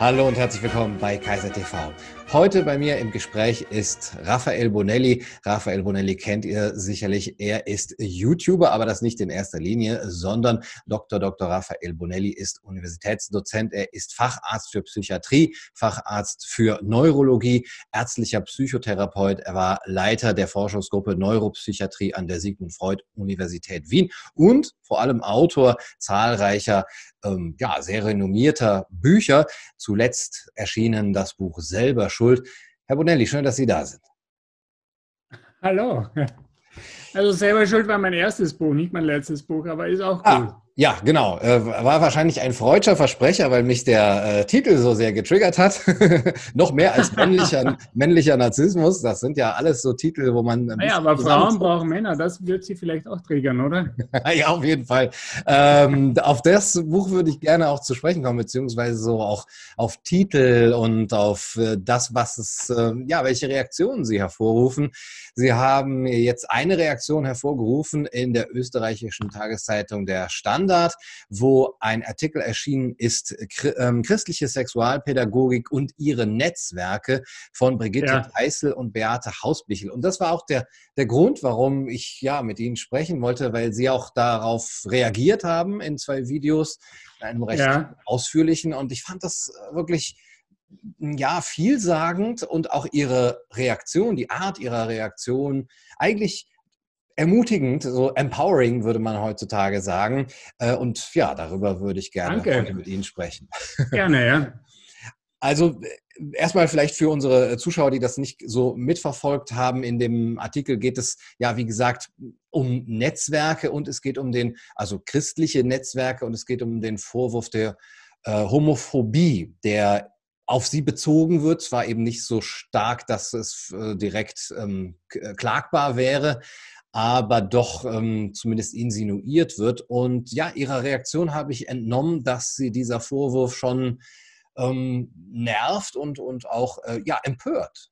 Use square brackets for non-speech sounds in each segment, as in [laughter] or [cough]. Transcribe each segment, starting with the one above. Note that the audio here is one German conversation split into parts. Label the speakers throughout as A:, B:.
A: Hallo und herzlich willkommen bei Kaiser TV. Heute bei mir im Gespräch ist Raphael Bonelli. Raphael Bonelli kennt ihr sicherlich. Er ist YouTuber, aber das nicht in erster Linie, sondern Dr. Dr. Raphael Bonelli ist Universitätsdozent. Er ist Facharzt für Psychiatrie, Facharzt für Neurologie, ärztlicher Psychotherapeut. Er war Leiter der Forschungsgruppe Neuropsychiatrie an der Sigmund Freud Universität Wien und vor allem Autor zahlreicher ähm, ja, sehr renommierter Bücher. Zuletzt erschienen das Buch Selber Schuld. Herr Bonelli, schön, dass Sie da sind.
B: Hallo. Also Selber Schuld war mein erstes Buch, nicht mein letztes Buch, aber ist auch
A: ah, gut. Ah, ja, genau. Äh, war wahrscheinlich ein freudscher Versprecher, weil mich der äh, Titel so sehr getriggert hat. [laughs] Noch mehr als männlicher, [laughs] männlicher Narzissmus. Das sind ja alles so Titel, wo man.
B: Naja, aber Frauen brauchen Männer. Das wird sie vielleicht auch triggern, oder? [laughs]
A: ja, auf jeden Fall. Ähm, auf das Buch würde ich gerne auch zu sprechen kommen, beziehungsweise so auch auf Titel und auf äh, das, was es, äh, ja, welche Reaktionen sie hervorrufen. Sie haben jetzt eine Reaktion hervorgerufen in der österreichischen Tageszeitung Der Stand Standard, wo ein Artikel erschienen ist, ähm, christliche Sexualpädagogik und ihre Netzwerke von Brigitte ja. Und Beate Hausbichel. Und das war auch der, der Grund, warum ich ja mit Ihnen sprechen wollte, weil Sie auch darauf reagiert haben in zwei Videos, in einem recht ja. ausführlichen. Und ich fand das wirklich ja, vielsagend und auch ihre Reaktion, die Art ihrer Reaktion eigentlich ermutigend, so empowering würde man heutzutage sagen. Äh, und ja, darüber würde ich gerne Danke. heute mit Ihnen sprechen. [laughs]
B: Gerne, ja.
A: Also äh, erstmal vielleicht für unsere Zuschauer, die das nicht so mitverfolgt haben, in dem Artikel geht es ja, wie gesagt, um Netzwerke und es geht um den, also christliche Netzwerke und es geht um den Vorwurf der äh, Homophobie, der auf sie bezogen wird, zwar eben nicht so stark, dass es äh, direkt ähm, klagbar wäre, aber doch ähm, zumindest insinuiert wird. Und ja, ihrer Reaktion habe ich entnommen, dass sie dieser Vorwurf schon ähm, nervt und, und auch äh, ja, empört.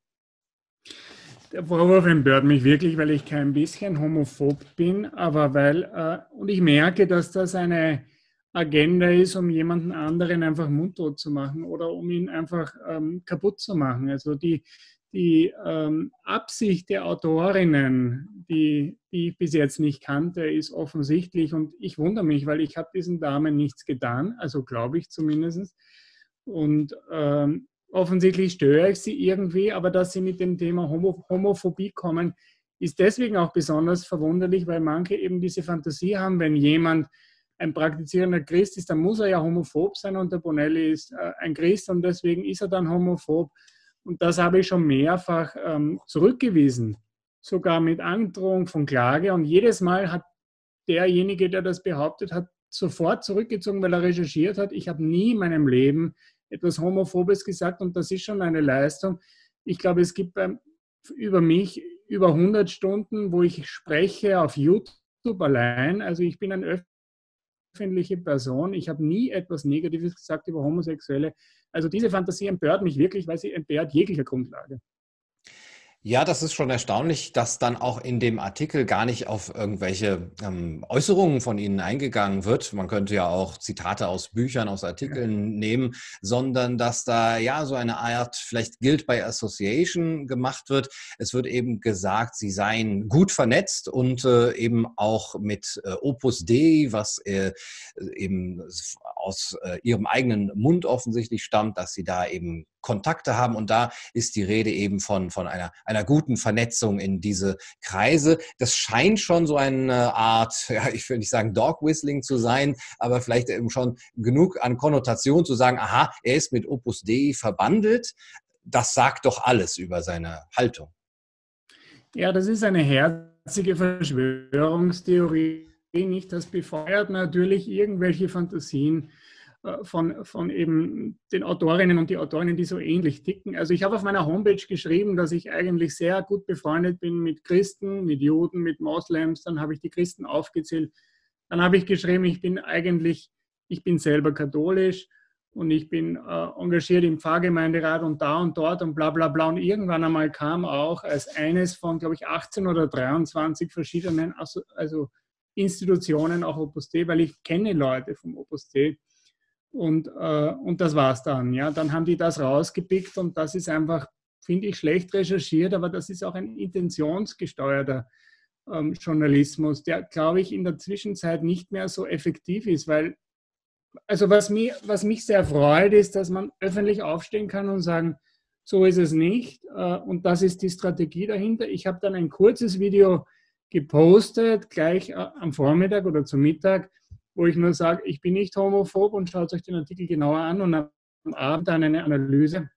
B: Der Vorwurf empört mich wirklich, weil ich kein bisschen homophob bin, aber weil, äh, und ich merke, dass das eine Agenda ist, um jemanden anderen einfach mundtot zu machen oder um ihn einfach ähm, kaputt zu machen. Also die, die ähm, Absicht der Autorinnen, die, die, ich bis jetzt nicht kannte, ist offensichtlich und ich wundere mich, weil ich habe diesen Damen nichts getan, also glaube ich zumindest. Und ähm, offensichtlich störe ich sie irgendwie, aber dass sie mit dem Thema Homo Homophobie kommen, ist deswegen auch besonders verwunderlich, weil manche eben diese Fantasie haben, wenn jemand ein praktizierender Christ ist, dann muss er ja homophob sein und der Bonelli ist äh, ein Christ und deswegen ist er dann homophob. Und das habe ich schon mehrfach ähm, zurückgewiesen, sogar mit Androhung von Klage. Und jedes Mal hat derjenige, der das behauptet hat, sofort zurückgezogen, weil er recherchiert hat. Ich habe nie in meinem Leben etwas Homophobes gesagt und das ist schon eine Leistung. Ich glaube, es gibt ähm, über mich über 100 Stunden, wo ich spreche auf YouTube allein. Also ich bin eine öffentliche Person. Ich habe nie etwas Negatives gesagt über Homosexuelle. Also diese Fantasie empört mich wirklich, weil sie entbehrt jeglicher Grundlage.
A: Ja, das ist schon erstaunlich, dass dann auch in dem Artikel gar nicht auf irgendwelche ähm, Äußerungen von Ihnen eingegangen wird. Man könnte ja auch Zitate aus Büchern, aus Artikeln nehmen, sondern dass da ja so eine Art vielleicht Guild by Association gemacht wird. Es wird eben gesagt, Sie seien gut vernetzt und äh, eben auch mit äh, Opus Dei, was äh, eben aus äh, Ihrem eigenen Mund offensichtlich stammt, dass Sie da eben Kontakte haben. Und da ist die Rede eben von, von einer, einer guten Vernetzung in diese Kreise. Das scheint schon so eine Art, [laughs] ja, ich will nicht sagen Dog Whistling zu sein, aber vielleicht eben schon genug an Konnotation zu sagen, aha, er ist mit Opus Dei verbandelt. Das sagt doch alles über seine Haltung.
B: Ja, das ist eine herzige Verschwörungstheorie. Nicht, das befeuert natürlich irgendwelche Fantasien von, von eben den Autorinnen und die Autorinnen, die so ähnlich ticken. Also ich habe auf meiner Homepage geschrieben, dass ich eigentlich sehr gut befreundet bin mit Christen, mit Juden, mit Moslems. Dann habe ich die Christen aufgezählt. Dann habe ich geschrieben, ich bin eigentlich, ich bin selber katholisch und ich bin äh, engagiert im Pfarrgemeinderat und da und dort und bla bla bla. Und irgendwann einmal kam auch als eines von, glaube ich, 18 oder 23 verschiedenen also, also Institutionen auch Opus Dei, weil ich kenne Leute vom Opus Dei Und, äh, und das war's dann. Ja, dann haben die das rausgepickt und das ist einfach, finde ich, schlecht recherchiert, aber das ist auch ein intentionsgesteuerter ähm, Journalismus, der, glaube ich, in der Zwischenzeit nicht mehr so effektiv ist, weil, also was, mir, was mich sehr freut, ist, dass man öffentlich aufstehen kann und sagen, so ist es nicht. Äh, und das ist die Strategie dahinter. Ich habe dann ein kurzes Video gepostet, gleich äh, am Vormittag oder zum Mittag, wo ich nur sage, ich bin nicht homophob und schaut euch den Artikel genauer an und am Abend dann eine Analyse,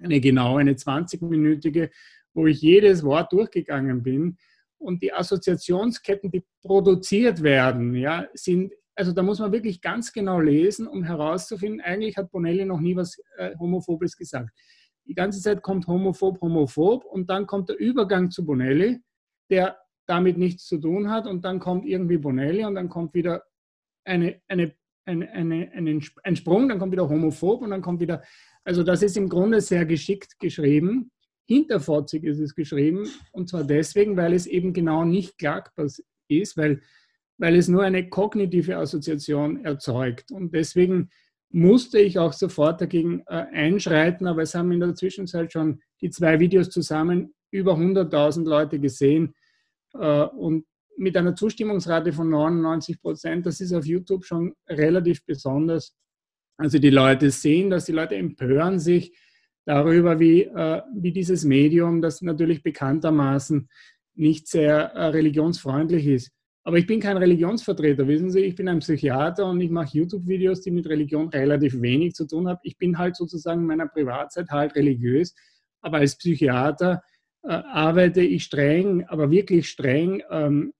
B: eine genaue, eine 20-minütige, wo ich jedes Wort durchgegangen bin. Und die Assoziationsketten, die produziert werden, ja, sind, also da muss man wirklich ganz genau lesen, um herauszufinden, eigentlich hat Bonelli noch nie was äh, Homophobes gesagt. Die ganze Zeit kommt homophob, homophob und dann kommt der Übergang zu Bonelli, der damit nichts zu tun hat und dann kommt irgendwie Bonelli und dann kommt wieder eine, eine, eine, eine, eine, ein Sprung, dann kommt wieder homophob und dann kommt wieder, also das ist im Grunde sehr geschickt geschrieben. Hinterfotzig ist es geschrieben und zwar deswegen, weil es eben genau nicht klagbar ist, weil, weil es nur eine kognitive Assoziation erzeugt und deswegen musste ich auch sofort dagegen äh, einschreiten, aber es haben in der Zwischenzeit schon die zwei Videos zusammen über 100.000 Leute gesehen. Äh, und mit einer Zustimmungsrate von 99 Prozent, das ist auf YouTube schon relativ besonders. Also die Leute sehen das, die Leute empören sich darüber, wie, äh, wie dieses Medium, das natürlich bekanntermaßen nicht sehr äh, religionsfreundlich ist. Aber ich bin kein Religionsvertreter, wissen Sie, ich bin ein Psychiater und ich mache YouTube-Videos, die mit Religion relativ wenig zu tun haben. Ich bin halt sozusagen in meiner Privatzeit halt religiös, aber als Psychiater äh, arbeite ich streng, aber wirklich streng ähm,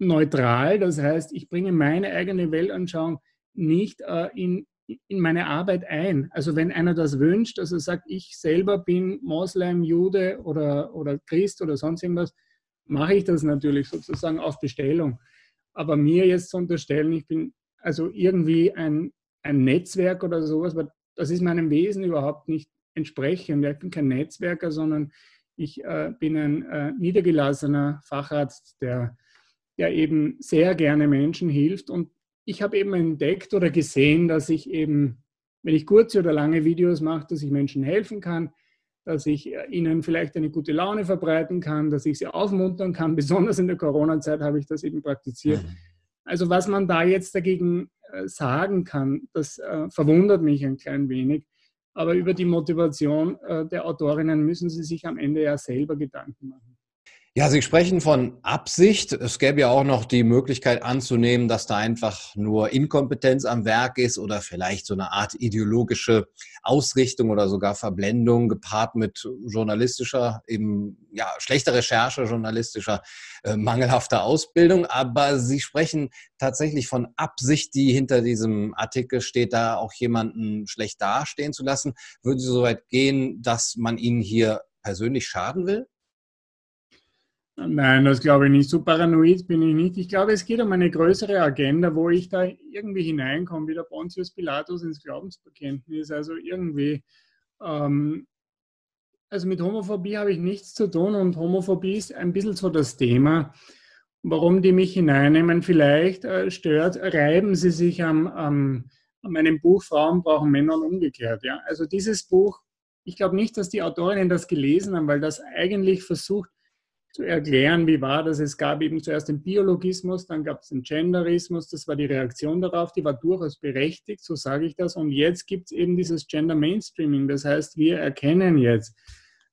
B: neutral. Das heißt, ich bringe meine eigene Weltanschauung nicht äh, in, in meine Arbeit ein. Also wenn einer das wünscht, also sagt, ich selber bin Moslem, Jude oder, oder Christ oder sonst irgendwas, mache ich das natürlich sozusagen auf Bestellung. Aber mir jetzt zu unterstellen, ich bin also irgendwie ein, ein Netzwerk oder sowas, das ist meinem Wesen überhaupt nicht entsprechend. Ich bin kein Netzwerker, sondern ich äh, bin ein äh, niedergelassener Facharzt, der, der eben sehr gerne Menschen hilft. Und ich habe eben entdeckt oder gesehen, dass ich eben, wenn ich kurze oder lange Videos mache, dass ich Menschen helfen kann, dass ich äh, ihnen vielleicht eine gute Laune verbreiten kann, dass ich sie aufmuntern kann. [laughs] Besonders in der Corona-Zeit habe ich das eben praktiziert. Mhm. Also was man da jetzt dagegen äh, sagen kann, das äh, verwundert mich ein klein wenig. Aber über die Motivation der Autorinnen müssen Sie sich am Ende ja selber Gedanken machen.
A: Ja, Sie sprechen von Absicht. Es gäbe ja auch noch die Möglichkeit anzunehmen, dass da einfach nur Inkompetenz am Werk ist oder vielleicht so eine Art ideologische Ausrichtung oder sogar Verblendung gepaart mit journalistischer, eben ja, schlechter Recherche, journalistischer, äh, mangelhafter Ausbildung. Aber Sie sprechen tatsächlich von Absicht, die hinter diesem Artikel steht, da auch jemanden schlecht dastehen zu lassen. Würden Sie so weit gehen, dass man Ihnen hier persönlich schaden will?
B: Nein, das glaube ich nicht. So paranoid bin ich nicht. Ich glaube, es geht um eine größere Agenda, wo ich da irgendwie hineinkomme, wie der Pontius Pilatus ins Glaubensbekenntnis. Also irgendwie, ähm, also mit Homophobie habe ich nichts zu tun und Homophobie ist ein bisschen so das Thema. Warum die mich hineinnehmen, vielleicht äh, stört, reiben sie sich am, am, an meinem Buch Frauen brauchen Männer und umgekehrt. Ja? Also dieses Buch, ich glaube nicht, dass die Autorinnen das gelesen haben, weil das eigentlich versucht, zu erklären, wie war das. Es gab eben zuerst den Biologismus, dann gab es den Genderismus, das war die Reaktion darauf, die war durchaus berechtigt, so sage ich das. Und jetzt gibt es eben dieses Gender Mainstreaming, das heißt, wir erkennen jetzt,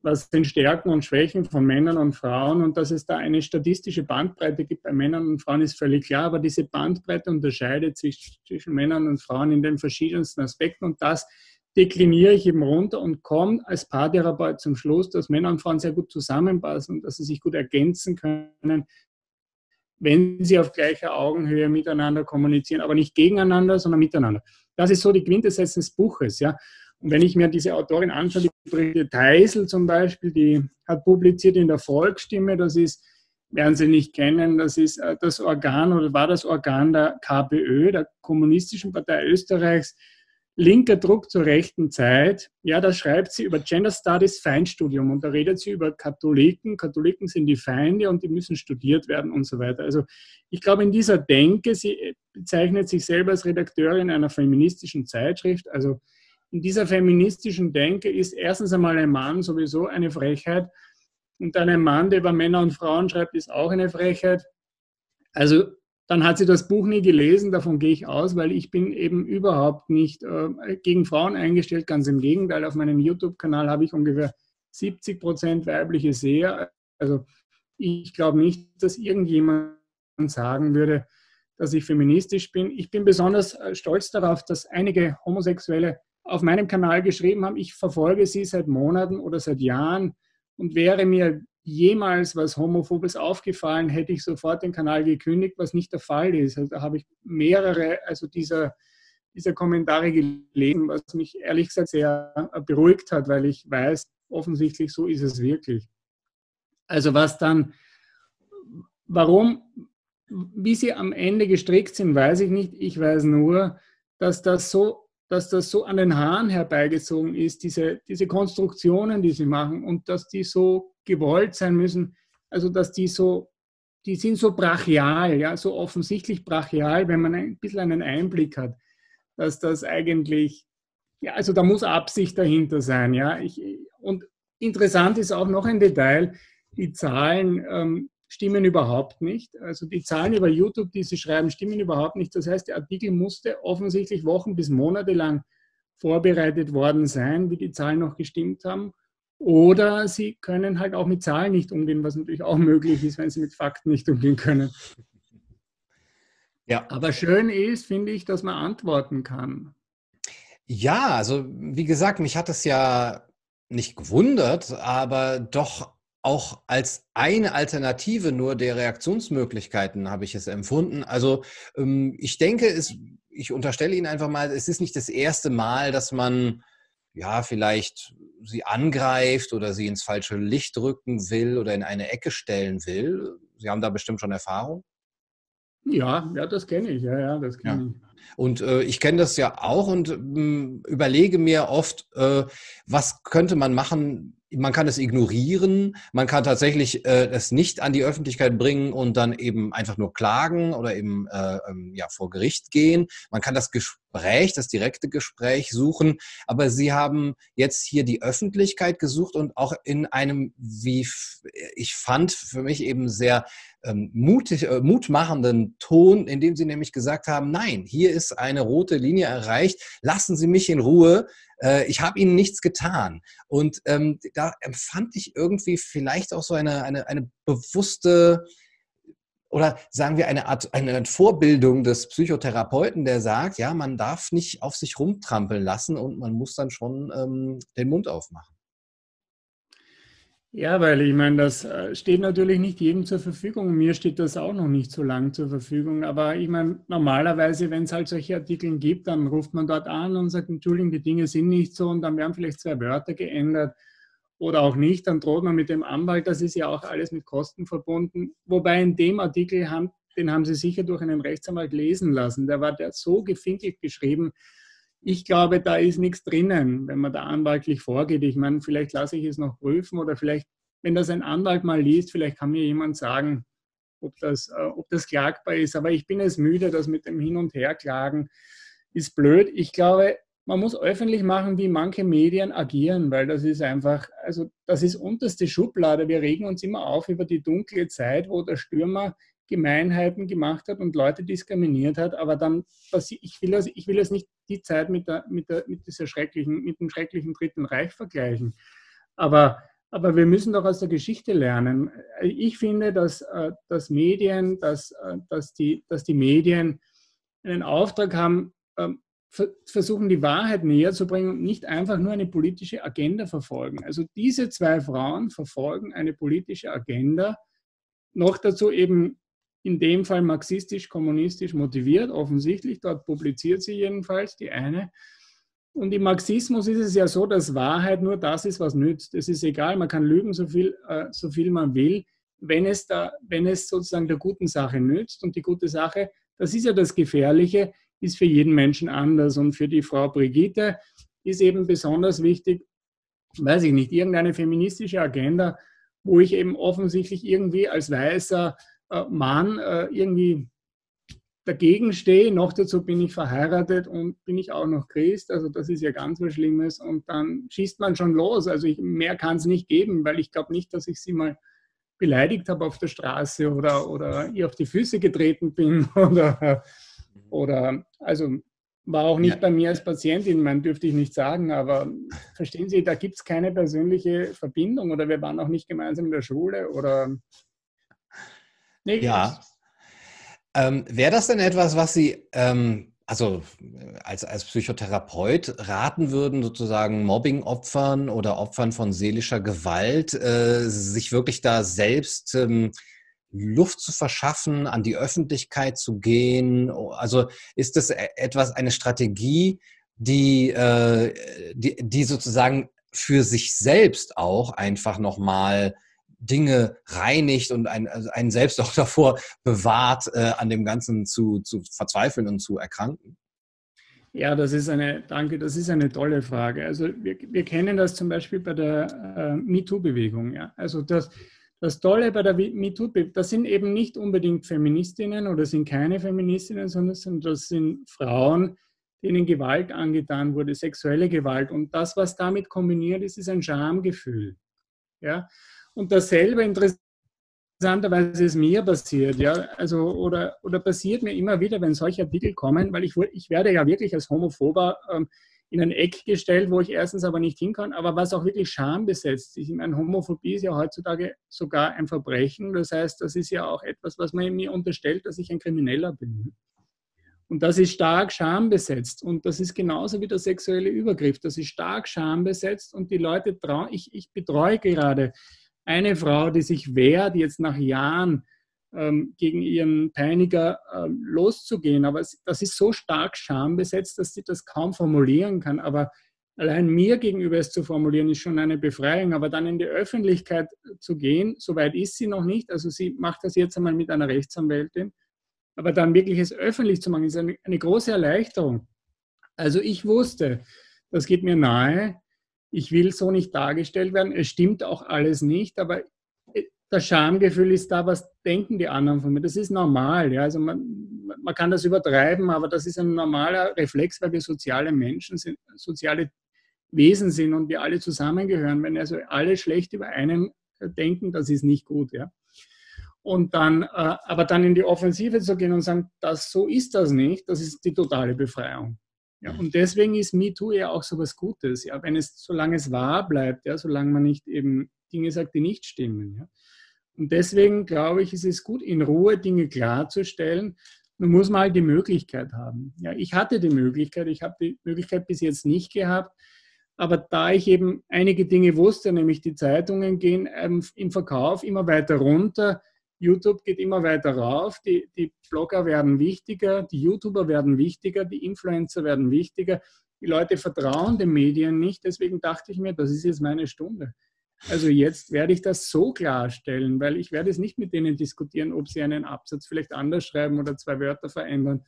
B: was sind Stärken und Schwächen von Männern und Frauen und dass es da eine statistische Bandbreite gibt bei Männern und Frauen ist völlig klar, aber diese Bandbreite unterscheidet sich zwischen Männern und Frauen in den verschiedensten Aspekten und das dekliniere ich eben runter und komme als Paartherapeut zum Schluss, dass Männer und Frauen sehr gut zusammenpassen und dass sie sich gut ergänzen können, wenn sie auf gleicher Augenhöhe miteinander kommunizieren, aber nicht gegeneinander, sondern miteinander. Das ist so die Quintessenz des Buches. Ja. Und wenn ich mir diese Autorin anschaue, die Brigitte Teisel zum Beispiel, die hat publiziert in der Volksstimme, das ist, werden Sie nicht kennen, das ist äh, das Organ oder war das Organ der KPÖ, der Kommunistischen Partei Österreichs, linker Druck zur rechten Zeit. Ja, da schreibt sie über Gender Studies Feindstudium und da redet sie über Katholiken. Katholiken sind die Feinde und die müssen studiert werden und so weiter. Also ich glaube, in dieser Denke, sie bezeichnet sich selber als Redakteurin einer feministischen Zeitschrift. Also in dieser feministischen Denke ist erstens einmal ein Mann sowieso eine Frechheit und dann ein Mann, der über Männer und Frauen schreibt, ist auch eine Frechheit. Also dann hat sie das Buch nie gelesen, davon gehe ich aus, weil ich bin eben überhaupt nicht äh, gegen Frauen eingestellt, ganz im Gegenteil. Auf meinem YouTube-Kanal habe ich ungefähr 70 Prozent weibliche Seher. Also ich glaube nicht, dass irgendjemand sagen würde, dass ich feministisch bin. Ich bin besonders äh, stolz darauf, dass einige Homosexuelle auf meinem Kanal geschrieben haben, ich verfolge sie seit Monaten oder seit Jahren und wäre mir jemals was Homophobes aufgefallen, hätte ich sofort den Kanal gekündigt, was nicht der Fall ist. Also da habe ich mehrere, also dieser, dieser Kommentare gelesen, was mich ehrlich gesagt sehr beruhigt hat, weil ich weiß, offensichtlich so ist es wirklich. Also was dann, warum, wie sie am Ende gestrickt sind, weiß ich nicht. Ich weiß nur, dass das so dass das so an den Haaren herbeigezogen ist, diese, diese Konstruktionen, die sie machen und dass die so gewollt sein müssen, also dass die so, die sind so brachial, ja, so offensichtlich brachial, wenn man ein bisschen einen Einblick hat, dass das eigentlich, ja, also da muss Absicht dahinter sein, ja. Ich, und interessant ist auch noch ein Detail, die Zahlen, ähm, stimmen überhaupt nicht. Also die Zahlen über YouTube, die Sie schreiben, stimmen überhaupt nicht. Das heißt, der Artikel musste offensichtlich Wochen bis Monate lang vorbereitet worden sein, wie die Zahlen noch gestimmt haben. Oder Sie können halt auch mit Zahlen nicht umgehen, was natürlich auch möglich ist, wenn Sie mit Fakten nicht umgehen können. Ja. Aber schön ist, finde ich, dass man antworten kann.
A: Ja, also wie gesagt, mich hat es ja nicht gewundert, aber doch auch als eine Alternative nur der Reaktionsmöglichkeiten habe ich es empfunden. Also ähm, ich denke, es, ich unterstelle Ihnen einfach mal, es ist nicht das erste Mal, dass man ja vielleicht sie angreift oder sie ins falsche Licht rücken will oder in eine Ecke stellen will. Sie haben da bestimmt schon Erfahrung.
B: Ja, ja, das kenne ich. Ja, ja, das kenne ja. ich.
A: Und äh, ich kenne das ja auch und ähm, überlege mir oft, äh, was könnte man machen, man kann es ignorieren, man kann tatsächlich äh, es nicht an die Öffentlichkeit bringen und dann eben einfach nur klagen oder eben äh, ähm, ja, vor Gericht gehen. Man kann das Gespräch, das direkte Gespräch suchen, aber Sie haben jetzt hier die Öffentlichkeit gesucht und auch in einem, wie ich fand, für mich eben sehr ähm, mutig, äh, mutmachenden Ton, in dem Sie nämlich gesagt haben, nein, hier ist eine rote Linie erreicht, lassen Sie mich in Ruhe, äh, ich habe ihnen nichts getan. Und ähm, da empfand ich irgendwie vielleicht auch so eine, eine, eine bewusste oder sagen wir eine Art eine Vorbildung des Psychotherapeuten, der sagt, ja, man darf nicht auf sich rumtrampeln lassen und man muss dann schon ähm, den Mund aufmachen.
B: Ja, weil ich meine, das äh, steht natürlich nicht jedem zur Verfügung. Mir steht das auch noch nicht so lang zur Verfügung. Aber ich meine, normalerweise, wenn es halt solche Artikel gibt, dann ruft man dort an und sagt, Entschuldigung, die Dinge sind nicht so und dann werden vielleicht zwei Wörter geändert oder auch nicht. Dann droht man mit dem Anwalt. Das ist ja auch alles mit Kosten verbunden. Wobei in dem Artikel, haben, den haben Sie sicher durch einen Rechtsanwalt lesen lassen. Der war der so gefinkelt geschrieben, ich glaube, da ist nichts drinnen, wenn man da anwaltlich vorgeht. Ich meine, vielleicht lasse ich es noch prüfen oder vielleicht, wenn das ein Anwalt mal liest, vielleicht kann mir jemand sagen, ob das, äh, ob das klagbar ist. Aber ich bin es müde, das mit dem Hin- und Herklagen ist blöd. Ich glaube, man muss öffentlich machen, wie manche Medien agieren, weil das ist einfach, also das ist unterste Schublade. Wir regen uns immer auf über die dunkle Zeit, wo der Stürmer Gemeinheiten gemacht hat und Leute diskriminiert hat, aber dann, ich will, das, ich will das nicht die Zeit mit, der, mit, der, mit, dieser schrecklichen, mit dem schrecklichen Dritten Reich vergleichen. Aber, aber wir müssen doch aus der Geschichte lernen. Ich finde, dass, äh, dass Medien, dass, äh, dass, die, dass die Medien einen Auftrag haben, ähm, versuchen, die Wahrheit näher zu bringen und nicht einfach nur eine politische Agenda verfolgen. Also diese zwei Frauen verfolgen eine politische Agenda, noch dazu eben in dem Fall marxistisch-kommunistisch motiviert, offensichtlich. Dort publiziert sie jedenfalls die eine. Und im Marxismus ist es ja so, dass Wahrheit nur das ist, was nützt. Es ist egal, man kann lügen, so viel, äh, so viel man will, wenn es, da, wenn es sozusagen der guten Sache nützt. Und die gute Sache, das ist ja das Gefährliche, ist für jeden Menschen anders. Und für die Frau Brigitte ist eben besonders wichtig, weiß ich nicht, irgendeine feministische Agenda, wo ich eben offensichtlich irgendwie als weißer äh, Mann äh, irgendwie dagegen stehe. Noch dazu bin ich verheiratet und bin ich auch noch Christ. Also das ist ja ganz was Schlimmes. Und dann schießt man schon los. Also ich, mehr kann es nicht geben, weil ich glaube nicht, dass ich sie mal beleidigt habe auf der Straße oder, oder ihr auf die Füße getreten bin [laughs] oder, oder also war auch nicht ja. bei mir als Patientin, man dürfte ich nicht sagen, aber verstehen Sie, da gibt es keine persönliche Verbindung oder wir waren auch nicht gemeinsam in der Schule oder.
A: Nee, ja. Ähm, Wäre das denn etwas, was Sie ähm, also als, als Psychotherapeut raten würden, sozusagen Mobbing-Opfern oder Opfern von seelischer Gewalt, äh, sich wirklich da selbst ähm, Luft zu verschaffen, an die Öffentlichkeit zu gehen? Also ist das e-, etwas, eine Strategie, die, äh, die, die sozusagen für sich selbst auch einfach nochmal Dinge reinigt und einen, also einen selbst auch [laughs] davor bewahrt, äh, an dem Ganzen zu, zu verzweifeln und zu erkranken?
B: Ja, das ist eine, danke, das ist eine tolle Frage. Also wir, wir kennen das zum Beispiel bei der äh, MeToo-Bewegung. Ja? Also das, das Tolle bei der MeToo-Bewegung, das sind eben nicht unbedingt Feministinnen oder sind keine Feministinnen, sondern das sind Frauen, denen Gewalt angetan wurde, sexuelle Gewalt. Und das, was damit kombiniert ist, ist ein Schamgefühl. Ja? Und dasselbe interessanterweise ist mir passiert, ja, also oder, oder passiert mir immer wieder, wenn solche Artikel kommen, weil ich, ich werde ja wirklich als Homophober ähm, in ein Eck gestellt, wo ich erstens aber nicht hin kann, aber was auch wirklich schambesetzt ist. Ich meine, Homophobie ist ja heutzutage sogar ein Verbrechen. Das heißt, das ist ja auch etwas, was man mir unterstellt, dass ich ein Krimineller bin. Und das ist stark schambesetzt. Und das ist genauso wie der sexuelle Übergriff. Das ist stark schambesetzt und die Leute trauen, ich, ich betreue gerade eine Frau, die sich wehrt, jetzt nach Jahren ähm, gegen ihren Peiniger ähm, loszugehen. Aber das ist so stark schambesetzt, dass sie das kaum formulieren kann. Aber allein mir gegenüber es zu formulieren, ist schon eine Befreiung. Aber dann in die Öffentlichkeit zu gehen, soweit ist sie noch nicht. Also sie macht das jetzt einmal mit einer Rechtsanwältin. Aber dann wirklich es öffentlich zu machen, ist eine, eine große Erleichterung. Also ich wusste, das geht mir nahe ich will so nicht dargestellt werden. Es stimmt auch alles nicht, aber das Schamgefühl ist da, was denken die anderen von mir. Das ist normal. Ja? Also man, man kann das übertreiben, aber das ist ein normaler Reflex, weil wir soziale Menschen sind, soziale Wesen sind und wir alle zusammengehören. Wenn also alle schlecht über einen denken, das ist nicht gut. Ja? Und dann, äh, aber dann in die Offensive zu gehen und sagen, das, so ist das nicht, das ist die totale Befreiung. Ja, und deswegen ist MeToo ja auch so was Gutes, ja, wenn es, solange es wahr bleibt, ja, solange man nicht eben Dinge sagt, die nicht stimmen. Ja. Und deswegen glaube ich, ist es gut, in Ruhe Dinge klarzustellen. Man muss mal die Möglichkeit haben. Ja, ich hatte die Möglichkeit, ich habe die Möglichkeit bis jetzt nicht gehabt, aber da ich eben einige Dinge wusste, nämlich die Zeitungen gehen ähm, im Verkauf immer weiter runter, YouTube geht immer weiter rauf, die, die Blogger werden wichtiger, die YouTuber werden wichtiger, die Influencer werden wichtiger. Die Leute vertrauen den Medien nicht, deswegen dachte ich mir, das ist jetzt meine Stunde. Also jetzt werde ich das so klarstellen, weil ich werde es nicht mit denen diskutieren, ob sie einen Absatz vielleicht anders schreiben oder zwei Wörter verändern.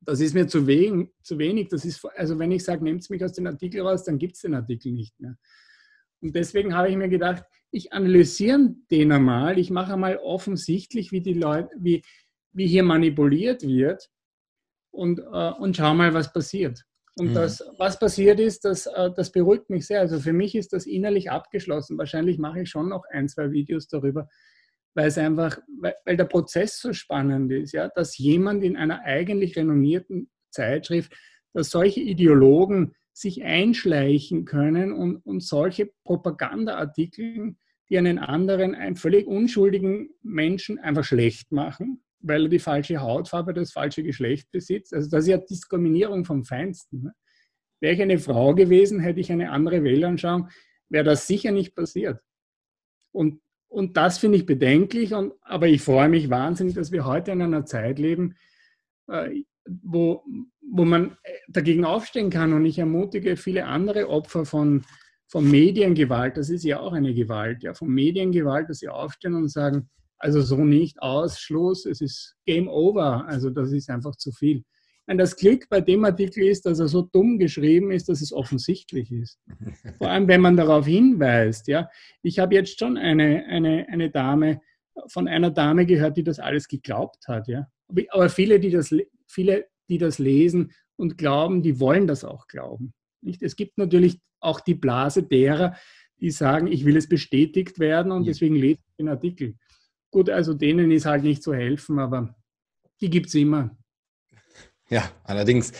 B: Das ist mir zu wenig. Zu wenig. Das ist, also wenn ich sage, nehmt mich aus dem Artikel raus, dann gibt es den Artikel nicht mehr. Und deswegen habe ich mir gedacht, ich analysiere den einmal, ich mache einmal offensichtlich, wie die Leute, wie, wie hier manipuliert wird und, äh, und schau mal, was passiert. Und mhm. das, was passiert ist, das, äh, das beruhigt mich sehr. Also für mich ist das innerlich abgeschlossen. Wahrscheinlich mache ich schon noch ein, zwei Videos darüber, weil es einfach, weil, weil der Prozess so spannend ist, ja, dass jemand in einer eigentlich renommierten Zeitschrift, dass solche Ideologen sich einschleichen können und, und solche Propagandaartikel, die einen anderen, einen völlig unschuldigen Menschen einfach schlecht machen, weil er die falsche Hautfarbe, das falsche Geschlecht besitzt. Also das ist ja Diskriminierung vom Feinsten. Ne? Wäre ich eine Frau gewesen, hätte ich eine andere Weltanschauung, wäre das sicher nicht passiert. Und, und das finde ich bedenklich, und, aber ich freue mich wahnsinnig, dass wir heute in einer Zeit leben, äh, wo, wo man äh, dagegen aufstehen kann. Und ich ermutige viele andere Opfer von, von Mediengewalt, das ist ja auch eine Gewalt, ja, von Mediengewalt, dass sie aufstehen und sagen, also so nicht, Ausschluss, es ist Game Over, also das ist einfach zu viel. Und das Glück bei dem Artikel ist, dass er so dumm geschrieben ist, dass es offensichtlich ist. [laughs] Vor allem, wenn man darauf hinweist. Ja, ich habe jetzt schon eine, eine, eine Dame von einer Dame gehört, die das alles geglaubt hat. Ja, aber viele, die das, viele, die das lesen und glauben, die wollen das auch glauben. Nicht? Es gibt natürlich auch die Blase derer, die sagen, ich will es bestätigt werden und deswegen lese ich den Artikel. Gut, also denen ist halt nicht zu helfen, aber die gibt es immer.
A: Ja, allerdings.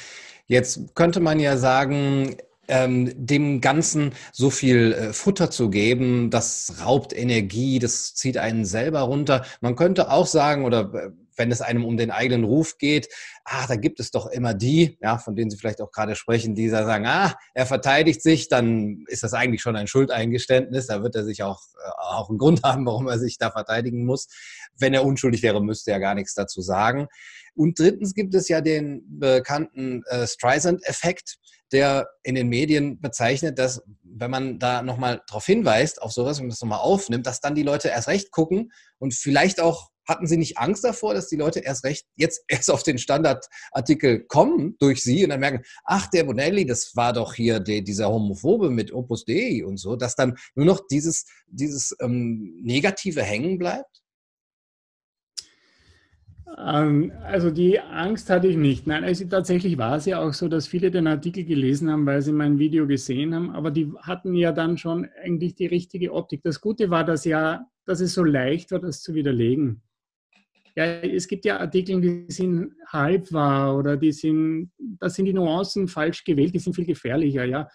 A: Jetzt könnte man ja sagen, ähm, dem Ganzen so viel äh, Futter zu geben, das raubt Energie, das zieht einen selber runter. Man könnte auch sagen, oder äh, wenn es einem um den eigenen Ruf geht, ah, da gibt es doch immer die, ja, von denen Sie vielleicht auch gerade sprechen, die sagen, ah, er verteidigt sich, dann ist das eigentlich schon ein Schuldeingeständnis. Da wird er sich auch, äh, auch einen Grund haben, warum er sich da verteidigen muss. Wenn er unschuldig wäre, müsste er gar nichts dazu sagen. Und drittens gibt es ja den bekannten äh, Streisand-Effekt, der in den Medien bezeichnet, dass wenn man da nochmal darauf hinweist, auf sowas, wenn man das nochmal aufnimmt, dass dann die Leute erst recht gucken und vielleicht auch hatten Sie nicht Angst davor, dass die Leute erst recht jetzt [laughs] erst auf den Standardartikel kommen durch Sie und dann merken, ach, der Bonelli, das war doch hier der, dieser Homophobe mit Opus Dei und so, dass dann nur noch dieses, dieses ähm, Negative hängen bleibt?
B: Ähm, also die Angst hatte ich nicht. Nein, also tatsächlich war es ja auch so, dass viele den Artikel gelesen haben, weil sie mein Video gesehen haben, aber die hatten ja dann schon eigentlich die richtige Optik. Das Gute war, dass ja, dass es so leicht war, das zu widerlegen. Ja, es gibt ja Artikel, die sind halb wahr oder die sind, da sind die Nuancen falsch gewählt, die sind viel gefährlicher, ja.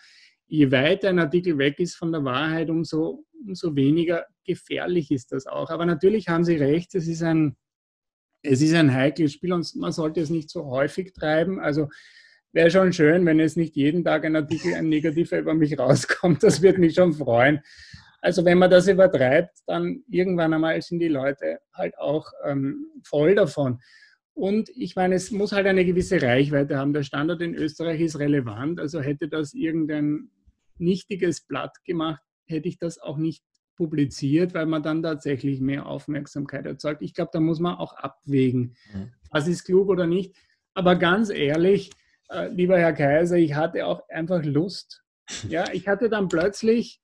B: Je weiter ein Artikel weg ist von der Wahrheit, umso, umso weniger gefährlich ist das auch. Aber natürlich haben Sie recht, es ist ein, es ist ein heikles Spiel und man sollte es nicht so häufig treiben. Also wäre schon schön, wenn es nicht jeden Tag ein Artikel, ein negativer über mich rauskommt. Das würde mich schon freuen. Also wenn man das übertreibt, dann irgendwann einmal sind die Leute halt auch ähm, voll davon. Und ich meine, es muss halt eine gewisse Reichweite haben. Der Standard in Österreich ist relevant. Also hätte das irgendein nichtiges Blatt gemacht, hätte ich das auch nicht publiziert, weil man dann tatsächlich mehr Aufmerksamkeit erzeugt. Ich glaube, da muss man auch abwägen, mhm. was ist klug oder nicht. Aber ganz ehrlich, äh, lieber Herr Kaiser, ich hatte auch einfach Lust. [laughs] Ja, ich hatte dann plötzlich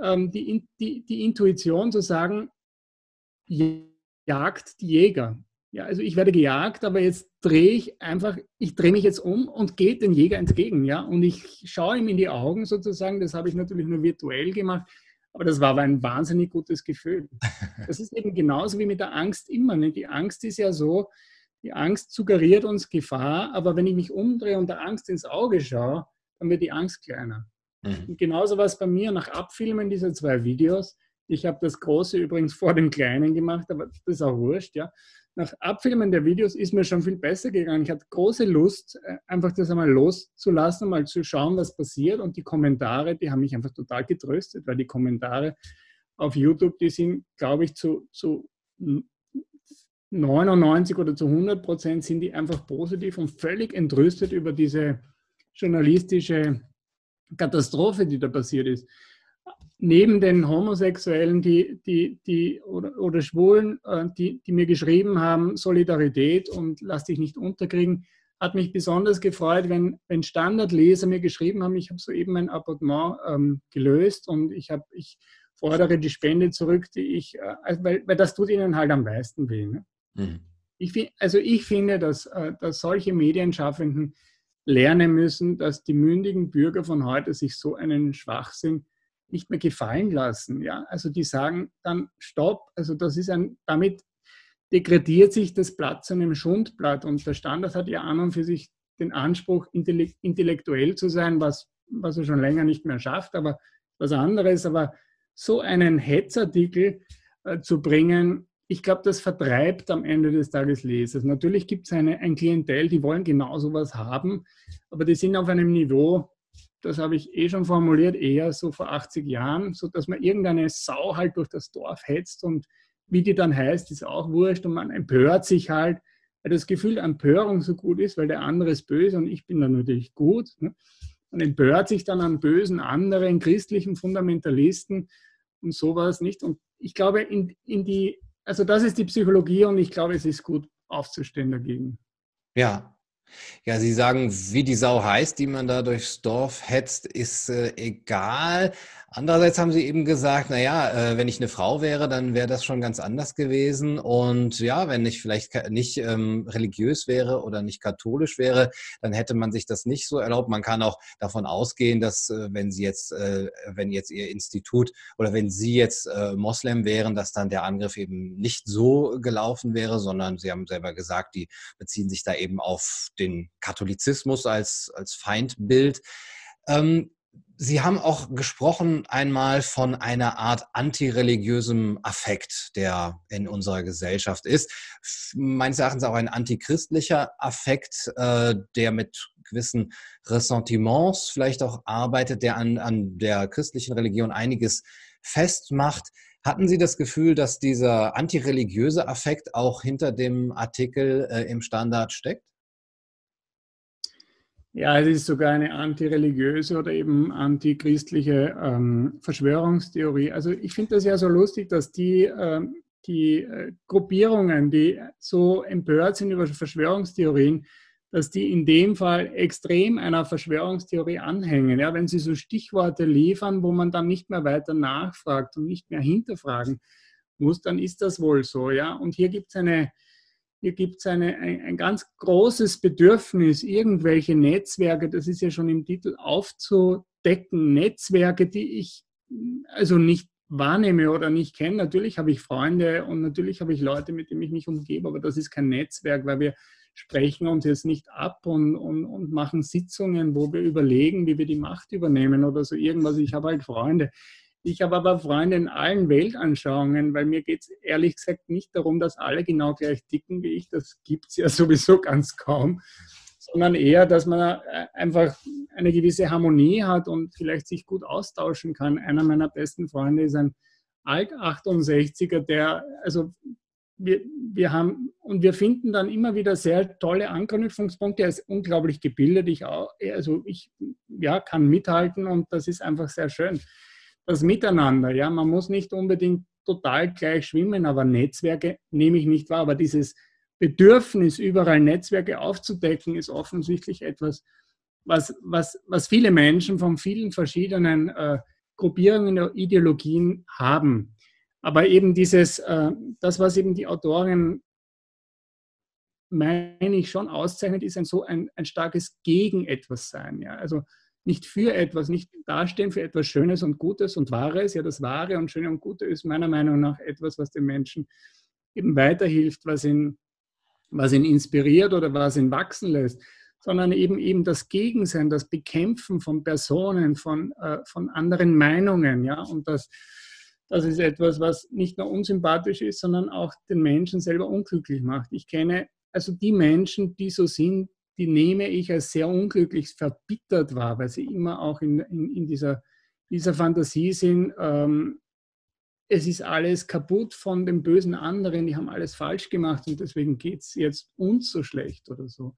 B: die, die, die Intuition zu sagen, jagt die Jäger. Ja, also ich werde gejagt, aber jetzt drehe ich einfach, ich drehe mich jetzt um und gehe den Jäger entgegen, ja, und ich schaue ihm in die Augen sozusagen, das habe ich natürlich nur virtuell gemacht, aber das war aber ein wahnsinnig gutes Gefühl. [laughs] Das ist eben genauso wie mit der Angst immer. Ne? Die Angst ist ja so, die Angst suggeriert uns Gefahr, aber wenn ich mich umdrehe und der Angst ins Auge schaue, dann wird die Angst kleiner. Mhm. Genauso war es bei mir nach Abfilmen dieser zwei Videos. Ich habe das große übrigens vor dem kleinen gemacht, aber das ist auch wurscht, ja. Nach Abfilmen der Videos ist mir schon viel besser gegangen. Ich hatte große Lust, äh, einfach das einmal loszulassen, mal zu schauen, was passiert. Und die Kommentare, die haben mich einfach total getröstet, weil die Kommentare auf YouTube, die sind, glaube ich, zu, zu 99 oder zu 100 Prozent sind die einfach positiv und völlig entrüstet über diese journalistische Katastrophe, die da passiert ist. Neben den Homosexuellen, die, die, die, oder, oder Schwulen, äh, die, die mir geschrieben haben, Solidarität und lass dich nicht unterkriegen, hat mich besonders gefreut, wenn, wenn Standardleser mir geschrieben haben, ich habe soeben mein Appartement ähm, gelöst und ich, hab, ich fordere die Spende zurück, die ich, äh, also weil, weil das tut ihnen halt am meisten weh. Ne? Mhm. Ich, also ich finde, dass, äh, dass solche Medienschaffenden lernen müssen, dass die mündigen Bürger von heute sich so einen Schwachsinn nicht mehr gefallen lassen. Ja? Also die sagen dann Stopp, also das ist ein, damit degradiert sich das Blatt zu einem Schundblatt und der Standard hat ja an und für sich den Anspruch, intellektuell zu sein, was, was er schon länger nicht mehr schafft, aber was anderes. Aber so einen Hetzartikel äh, zu bringen, ich glaube, das vertreibt am Ende des Tages Lesers. Natürlich gibt es ein Klientel, die wollen genau sowas haben, aber die sind auf einem Niveau, das habe ich eh schon formuliert, eher so vor 80 Jahren, so dass man irgendeine Sau halt durch das Dorf hetzt und wie die dann heißt, ist auch wurscht und man empört sich halt, weil das Gefühl Empörung so gut ist, weil der andere ist böse und ich bin dann natürlich gut. Ne? Man empört sich dann an bösen anderen, christlichen Fundamentalisten und sowas nicht. Und ich glaube, in, in die also das ist die Psychologie und ich glaube, es ist gut aufzustehen dagegen.
A: Ja. Ja, Sie sagen, wie die Sau heißt, die man da durchs Dorf hetzt, ist äh, egal. Andererseits haben Sie eben gesagt, na ja, äh, wenn ich eine Frau wäre, dann wäre das schon ganz anders gewesen. Und ja, wenn ich vielleicht nicht ähm, religiös wäre oder nicht katholisch wäre, dann hätte man sich das nicht so erlaubt. Man kann auch davon ausgehen, dass äh, wenn Sie jetzt, äh, wenn jetzt Ihr Institut oder wenn Sie jetzt äh, Moslem wären, dass dann der Angriff eben nicht so gelaufen wäre, sondern Sie haben selber gesagt, die beziehen sich da eben auf den Katholizismus als, als Feindbild. Ähm, Sie haben auch gesprochen einmal von einer Art antireligiösem Affekt, der in unserer Gesellschaft ist. Meines Erachtens auch ein antichristlicher Affekt, äh, der mit gewissen Ressentiments vielleicht auch arbeitet, der an, an der christlichen Religion einiges festmacht. Hatten Sie das Gefühl, dass dieser antireligiöse Affekt auch hinter dem Artikel äh, im Standard steckt?
B: Ja, es ist sogar eine antireligiöse oder eben antichristliche ähm, Verschwörungstheorie. Also ich finde das ja so lustig, dass die, äh, die äh, Gruppierungen, die so empört sind über Verschwörungstheorien, dass die in dem Fall extrem einer Verschwörungstheorie anhängen. Ja, wenn sie so Stichworte liefern, wo man dann nicht mehr weiter nachfragt und nicht mehr hinterfragen muss, dann ist das wohl so. Ja, und hier gibt es eine hier gibt es ein, ein ganz großes Bedürfnis, irgendwelche Netzwerke, das ist ja schon im Titel, aufzudecken. Netzwerke, die ich also nicht wahrnehme oder nicht kenne. Natürlich habe ich Freunde und natürlich habe ich Leute, mit denen ich mich umgebe, aber das ist kein Netzwerk, weil wir sprechen uns jetzt nicht ab und, und, und machen Sitzungen, wo wir überlegen, wie wir die Macht übernehmen oder so irgendwas. Ich habe halt Freunde. Ich habe aber Freunde in allen Weltanschauungen, weil mir geht es ehrlich gesagt nicht darum, dass alle genau gleich ticken wie ich. Das gibt es ja [laughs] sowieso ganz kaum. Sondern eher, dass man äh, einfach eine gewisse Harmonie hat und vielleicht sich gut austauschen kann. Einer meiner besten Freunde ist ein Alt-68er, der, also wir, wir haben, und wir finden dann immer wieder sehr tolle Anknüpfungspunkte. Er ist unglaublich gebildet. Ich auch, also ich ja, kann mithalten und das ist einfach sehr schön das Miteinander. Ja, man muss nicht unbedingt total gleich schwimmen, aber Netzwerke nehme ich nicht wahr. Aber dieses Bedürfnis, überall Netzwerke aufzudecken, ist offensichtlich etwas, was, was, was viele Menschen von vielen verschiedenen äh, Gruppierungen oder Ideologien haben. Aber eben dieses, äh, das, was eben die Autorin, meine ich, schon auszeichnet, ist ein so ein, ein starkes Gegen etwas sein. Ja? Also nicht für etwas, nicht dastehen für etwas Schönes und Gutes und Wahres. Ja, das Wahre und Schöne und Gute ist meiner Meinung nach etwas, was dem Menschen eben weiterhilft, was ihn, was ihn inspiriert oder was ihn wachsen lässt, sondern eben eben das Gegensein, das Bekämpfen von Personen, von, äh, von anderen Meinungen. Ja, und das, das ist etwas, was nicht nur unsympathisch ist, sondern auch den Menschen selber unglücklich macht. Ich kenne also die Menschen, die so sind, die nehme ich als sehr unglücklich verbittert wahr, weil sie immer auch in, in, in dieser, dieser Fantasie sind, ähm, es ist alles kaputt von den bösen anderen, die haben alles falsch gemacht und deswegen geht es jetzt uns so schlecht oder so.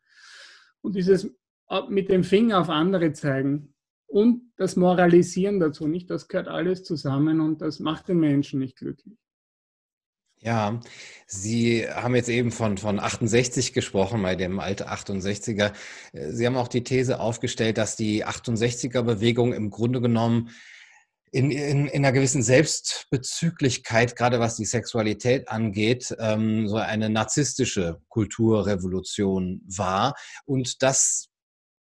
B: Und dieses äh, mit dem Finger auf andere zeigen und das Moralisieren dazu, nicht, das gehört alles zusammen und das macht den Menschen nicht glücklich.
A: Ja, Sie haben jetzt eben von, von 68 gesprochen, bei dem alte 68er. Sie haben auch die These aufgestellt, dass die 68er-Bewegung im Grunde genommen in, in, in einer gewissen Selbstbezüglichkeit, gerade was die Sexualität angeht, ähm, so eine narzisstische Kulturrevolution war. Und dass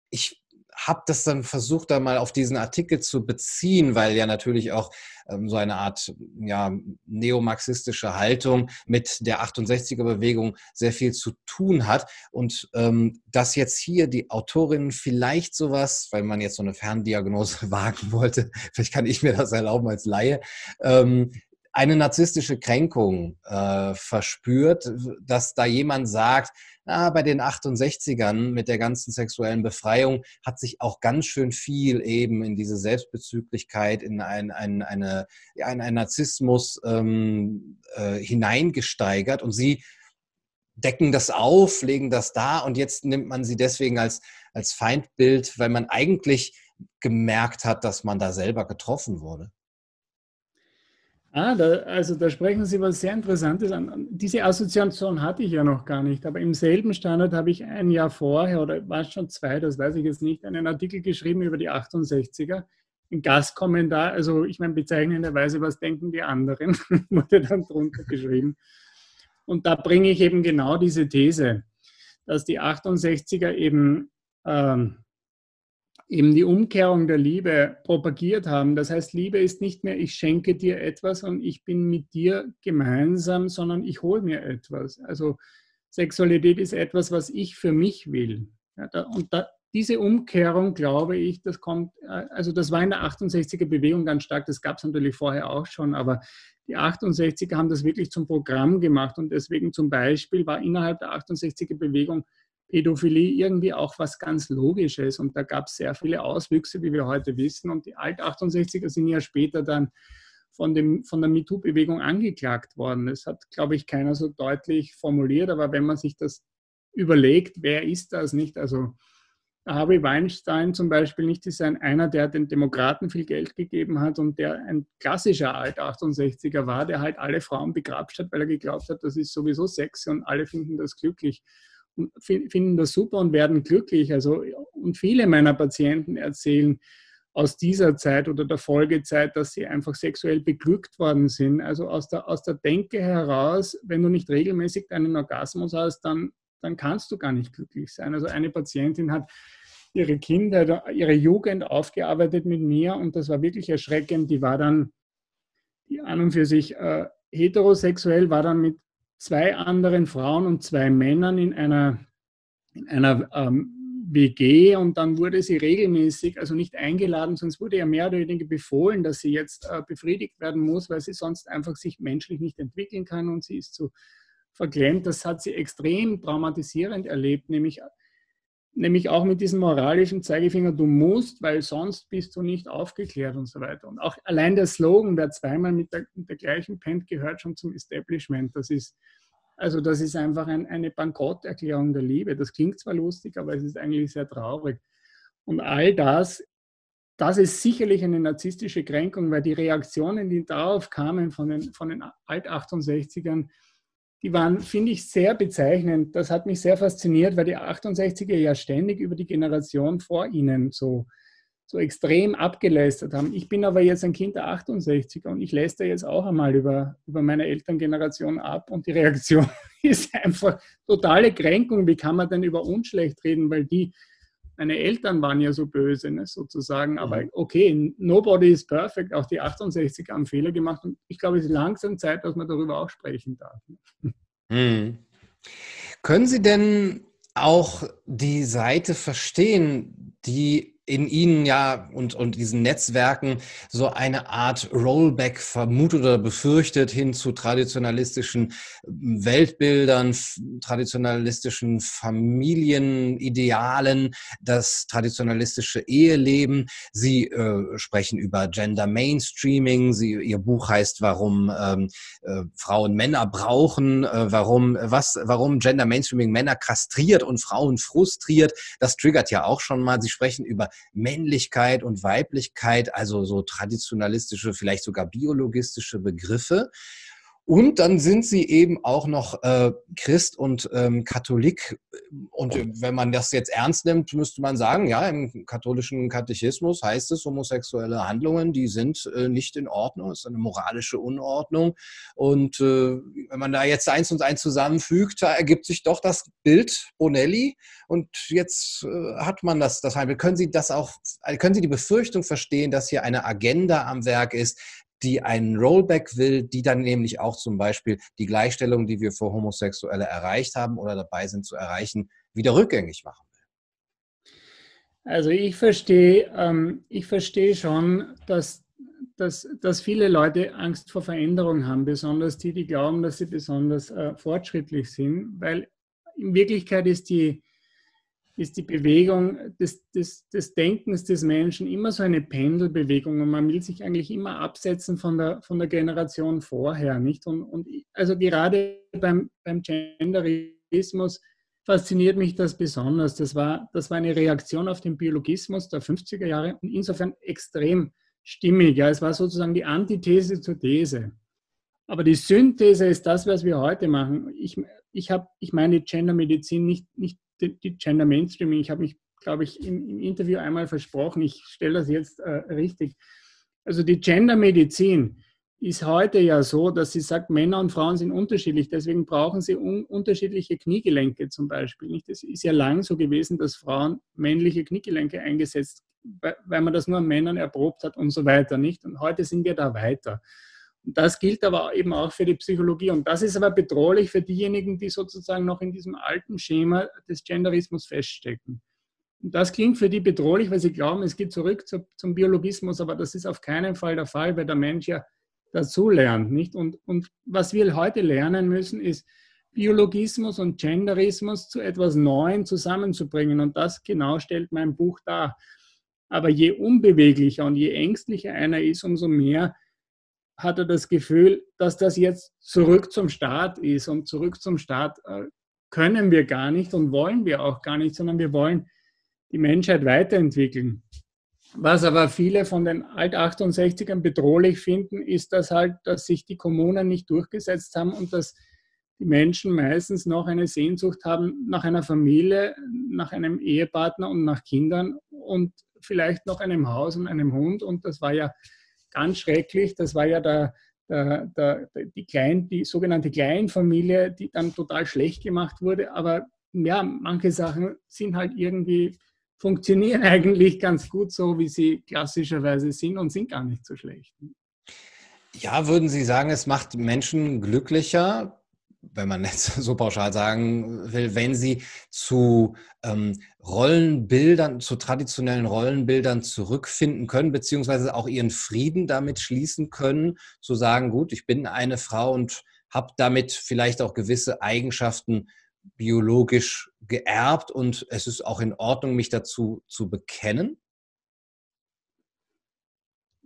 A: ich habe das dann versucht, da mal auf diesen Artikel zu beziehen, weil ja natürlich auch ähm, so eine Art ja, neomarxistische Haltung mit der 68er-Bewegung sehr viel zu tun hat. Und ähm, dass jetzt hier die Autorin vielleicht sowas, weil man jetzt so eine Ferndiagnose [laughs] wagen wollte, vielleicht kann ich mir das erlauben als Laie, ähm, eine narzisstische Kränkung äh, verspürt, dass da jemand sagt, na, bei den 68ern mit der ganzen sexuellen Befreiung hat sich auch ganz schön viel eben in diese Selbstbezüglichkeit, in ein, ein, eine, ja, in einen Narzissmus ähm, äh, hineingesteigert und sie decken das auf, legen das da und jetzt nimmt man sie deswegen als, als Feindbild, weil man eigentlich gemerkt hat, dass man da selber getroffen wurde.
B: Da, also da sprechen Sie was sehr Interessantes an. Diese Assoziation hatte ich ja noch gar nicht, aber im selben Standard habe ich ein Jahr vorher oder war es schon zwei, das weiß ich jetzt nicht, einen Artikel geschrieben über die 68er. Ein Gastkommentar, also ich meine bezeichnenderweise, was denken die anderen, [laughs] wurde dann drunter geschrieben. Und da bringe ich eben genau diese These, dass die 68er eben ähm, eben die Umkehrung der Liebe propagiert haben. Das heißt, Liebe ist nicht mehr, ich schenke dir etwas und ich bin mit dir gemeinsam, sondern ich hole mir etwas. Also Sexualität ist etwas, was ich für mich will. Ja, da, und da, diese Umkehrung, glaube ich, das kommt, äh, also das war in der 68er Bewegung ganz stark, das gab es natürlich vorher auch schon, aber die 68er haben das wirklich zum Programm gemacht und deswegen zum Beispiel war innerhalb der 68er Bewegung Pädophilie irgendwie auch was ganz Logisches. Und da gab es sehr viele Auswüchse, wie wir heute wissen. Und die Alt-68er sind ja später dann von, dem, von der MeToo-Bewegung angeklagt worden. Das hat, glaube ich, keiner so deutlich formuliert. Aber wenn man sich das überlegt, wer ist das nicht? Also Harvey Weinstein zum Beispiel nicht ist ein, einer, der den Demokraten viel Geld gegeben hat und der ein klassischer Alt-68er war, der halt alle Frauen begrapscht hat, weil er geglaubt hat, das ist sowieso sexy und alle finden das glücklich finden das super und werden glücklich. Also, und viele meiner Patienten erzählen aus dieser Zeit oder der Folgezeit, dass sie einfach sexuell beglückt worden sind. Also aus der, aus der Denke heraus, wenn du nicht regelmäßig deinen Orgasmus hast, dann, dann kannst du gar nicht glücklich sein. Also eine Patientin hat ihre Kinder, ihre Jugend aufgearbeitet mit mir und das war wirklich erschreckend. Die war dann, die an und für sich äh, heterosexuell, war dann mit zwei anderen Frauen und zwei Männern in einer, in einer ähm, WG und dann wurde sie regelmäßig, also nicht eingeladen, sonst wurde ja mehr oder weniger befohlen, dass sie jetzt äh, befriedigt werden muss, weil sie sonst einfach sich menschlich nicht entwickeln kann und sie ist zu verklemmt. Das hat sie extrem traumatisierend erlebt, nämlich nämlich auch mit diesem moralischen Zeigefinger, du musst, weil sonst bist du nicht aufgeklärt und so weiter. Und auch allein der Slogan, wer zweimal mit der, mit der gleichen pennt, gehört schon zum Establishment. Das ist, also das ist einfach ein, eine Bankrotterklärung der Liebe. Das klingt zwar lustig, aber es ist eigentlich sehr traurig. Und all das, das ist sicherlich eine narzisstische Kränkung, weil die Reaktionen, die darauf kamen von den, von den Alt-68ern, die waren, finde ich, sehr bezeichnend. Das hat mich sehr fasziniert, weil die 68er ja ständig über die Generation vor ihnen so, so extrem abgelästert haben. Ich bin aber jetzt ein Kind der 68er und ich lästere jetzt auch einmal über, über meine Elterngeneration ab und die Reaktion [laughs] ist einfach totale Kränkung. Wie kann man denn über uns schlecht reden, weil die, meine Eltern waren ja so böse, ne, sozusagen. Aber mhm. okay, nobody is perfect. Auch die 68er haben Fehler gemacht. Und ich glaube, es ist langsam Zeit, dass man darüber auch sprechen darf.
A: Mhm. Können Sie denn auch die Seite verstehen, die in Ihnen ja und, und diesen Netzwerken so eine Art Rollback vermutet oder befürchtet hin zu traditionalistischen ähm, Weltbildern, traditionalistischen Familienidealen, das traditionalistische Eheleben. Sie äh, sprechen über Gender Mainstreaming. Sie, Ihr Buch heißt, warum ähm, äh, Frauen Männer brauchen, äh, warum, was, warum Gender Mainstreaming Männer kastriert und Frauen frustriert. Das triggert ja auch schon mal. Sie sprechen über Männlichkeit und Weiblichkeit, also so traditionalistische, vielleicht sogar biologistische Begriffe. Und dann sind sie eben auch noch äh, Christ und ähm, Katholik. Und wenn man das jetzt ernst nimmt, müsste man sagen, ja, im katholischen Katechismus heißt es, homosexuelle Handlungen, die sind äh, nicht in Ordnung, es ist eine moralische Unordnung. Und äh, wenn man da jetzt eins und eins zusammenfügt, da ergibt sich doch das Bild Bonelli. Und jetzt äh, hat man das, das können Sie das auch, können Sie die Befürchtung verstehen, dass hier eine Agenda am Werk ist, die einen Rollback will, die dann nämlich auch zum Beispiel die Gleichstellung, die wir für Homosexuelle erreicht haben oder dabei sind zu erreichen, wieder rückgängig machen will.
B: Also ich verstehe, ähm, ich verstehe schon, dass, dass, dass viele Leute Angst vor Veränderung haben, besonders die, die glauben, dass sie besonders äh, fortschrittlich sind, weil in Wirklichkeit ist die, ist die Bewegung des, des, des Denkens des Menschen immer so eine Pendelbewegung und man will sich eigentlich immer absetzen von der, von der Generation vorher. Nicht? Und, und also gerade beim, beim Genderismus fasziniert mich das besonders. Das war, das war eine Reaktion auf den Biologismus der 50er Jahre und insofern extrem stimmig. Ja, es war sozusagen die Antithese zur These. Aber die Synthese ist das, was wir heute machen. Ich, ich, hab, ich meine Gendermedizin, nicht, nicht die, die Gender Mainstreaming. Ich habe mich, glaube ich, im, im, Interview einmal versprochen. Ich stelle das jetzt äh, richtig. Also die Gendermedizin ist heute ja so, dass sie sagt, Männer und Frauen sind unterschiedlich, deswegen brauchen sie un unterschiedliche Kniegelenke zum Beispiel. Nicht? Es ist ja lang so gewesen, dass Frauen männliche Kniegelenke eingesetzt, weil man das nur an Männern erprobt hat und so weiter. Nicht? Und heute sind wir da weiter. Das gilt aber eben auch für die Psychologie. Und das ist aber bedrohlich für diejenigen, die sozusagen noch in diesem alten Schema des Genderismus feststecken. Und das klingt für die bedrohlich, weil sie glauben, es geht zurück zu, zum Biologismus, aber das ist auf keinen Fall der Fall, weil der Mensch ja dazu lernt. Nicht? Und, und was wir heute lernen müssen, ist, Biologismus und Genderismus zu etwas Neuem zusammenzubringen. Und das genau stellt mein Buch dar. Aber je unbeweglicher und je ängstlicher einer ist, umso mehr hat er das Gefühl, dass das jetzt zurück zum Staat ist. Und zurück zum Staat äh, können wir gar nicht und wollen wir auch gar nicht, sondern wir wollen die Menschheit weiterentwickeln. Was aber viele von den Alt-68ern bedrohlich finden, ist, dass halt, dass sich die Kommunen nicht durchgesetzt haben und dass die Menschen meistens noch eine Sehnsucht haben nach einer Familie, nach einem Ehepartner und nach Kindern und vielleicht noch einem Haus und einem Hund. Und das war ja ganz schrecklich. Das war ja der, der, der, die, Klein, die sogenannte Kleinfamilie, die dann total schlecht gemacht wurde. Aber ja, manche Sachen sind halt irgendwie funktionieren [laughs] eigentlich ganz gut so, wie sie klassischerweise sind und sind gar nicht so schlecht.
A: Ja, würden Sie sagen, es macht Menschen glücklicher, wenn man jetzt [laughs] so pauschal sagen will, wenn sie zu ähm, Rollenbildern, zu traditionellen Rollenbildern zurückfinden können, beziehungsweise auch ihren Frieden damit schließen können, zu sagen, gut, ich bin eine Frau und habe damit vielleicht auch gewisse Eigenschaften biologisch geerbt und es ist auch in Ordnung, mich dazu zu bekennen?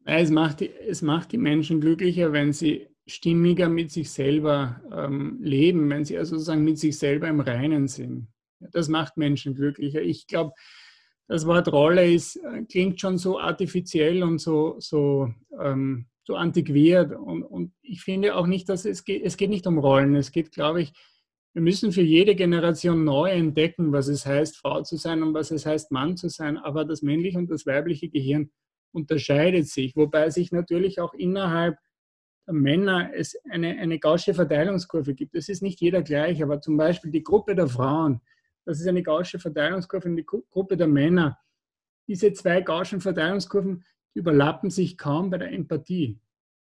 B: Es macht, die, es macht die Menschen glücklicher, wenn sie stimmiger mit sich selber ähm, leben, wenn sie also sozusagen mit sich selber im Reinen sind. Das macht Menschen glücklicher. Ich glaube, das Wort Rolle ist, äh, klingt schon so artifiziell und so, so, ähm, so antiquiert. Und, und ich finde auch nicht, dass es geht, es geht nicht um Rollen. Es geht, glaube ich, wir müssen für jede Generation neu entdecken, was es heißt, Frau zu sein und was es heißt, Mann zu sein. Aber das männliche und das weibliche Gehirn unterscheidet sich, wobei sich natürlich auch innerhalb der Männer es eine, eine gausche Verteilungskurve gibt. Es ist nicht jeder gleich, aber zum Beispiel die Gruppe der Frauen, das ist eine gausche Verteilungskurve und die Gruppe der Männer. Diese zwei gauschen Verteilungskurven überlappen sich kaum bei der Empathie.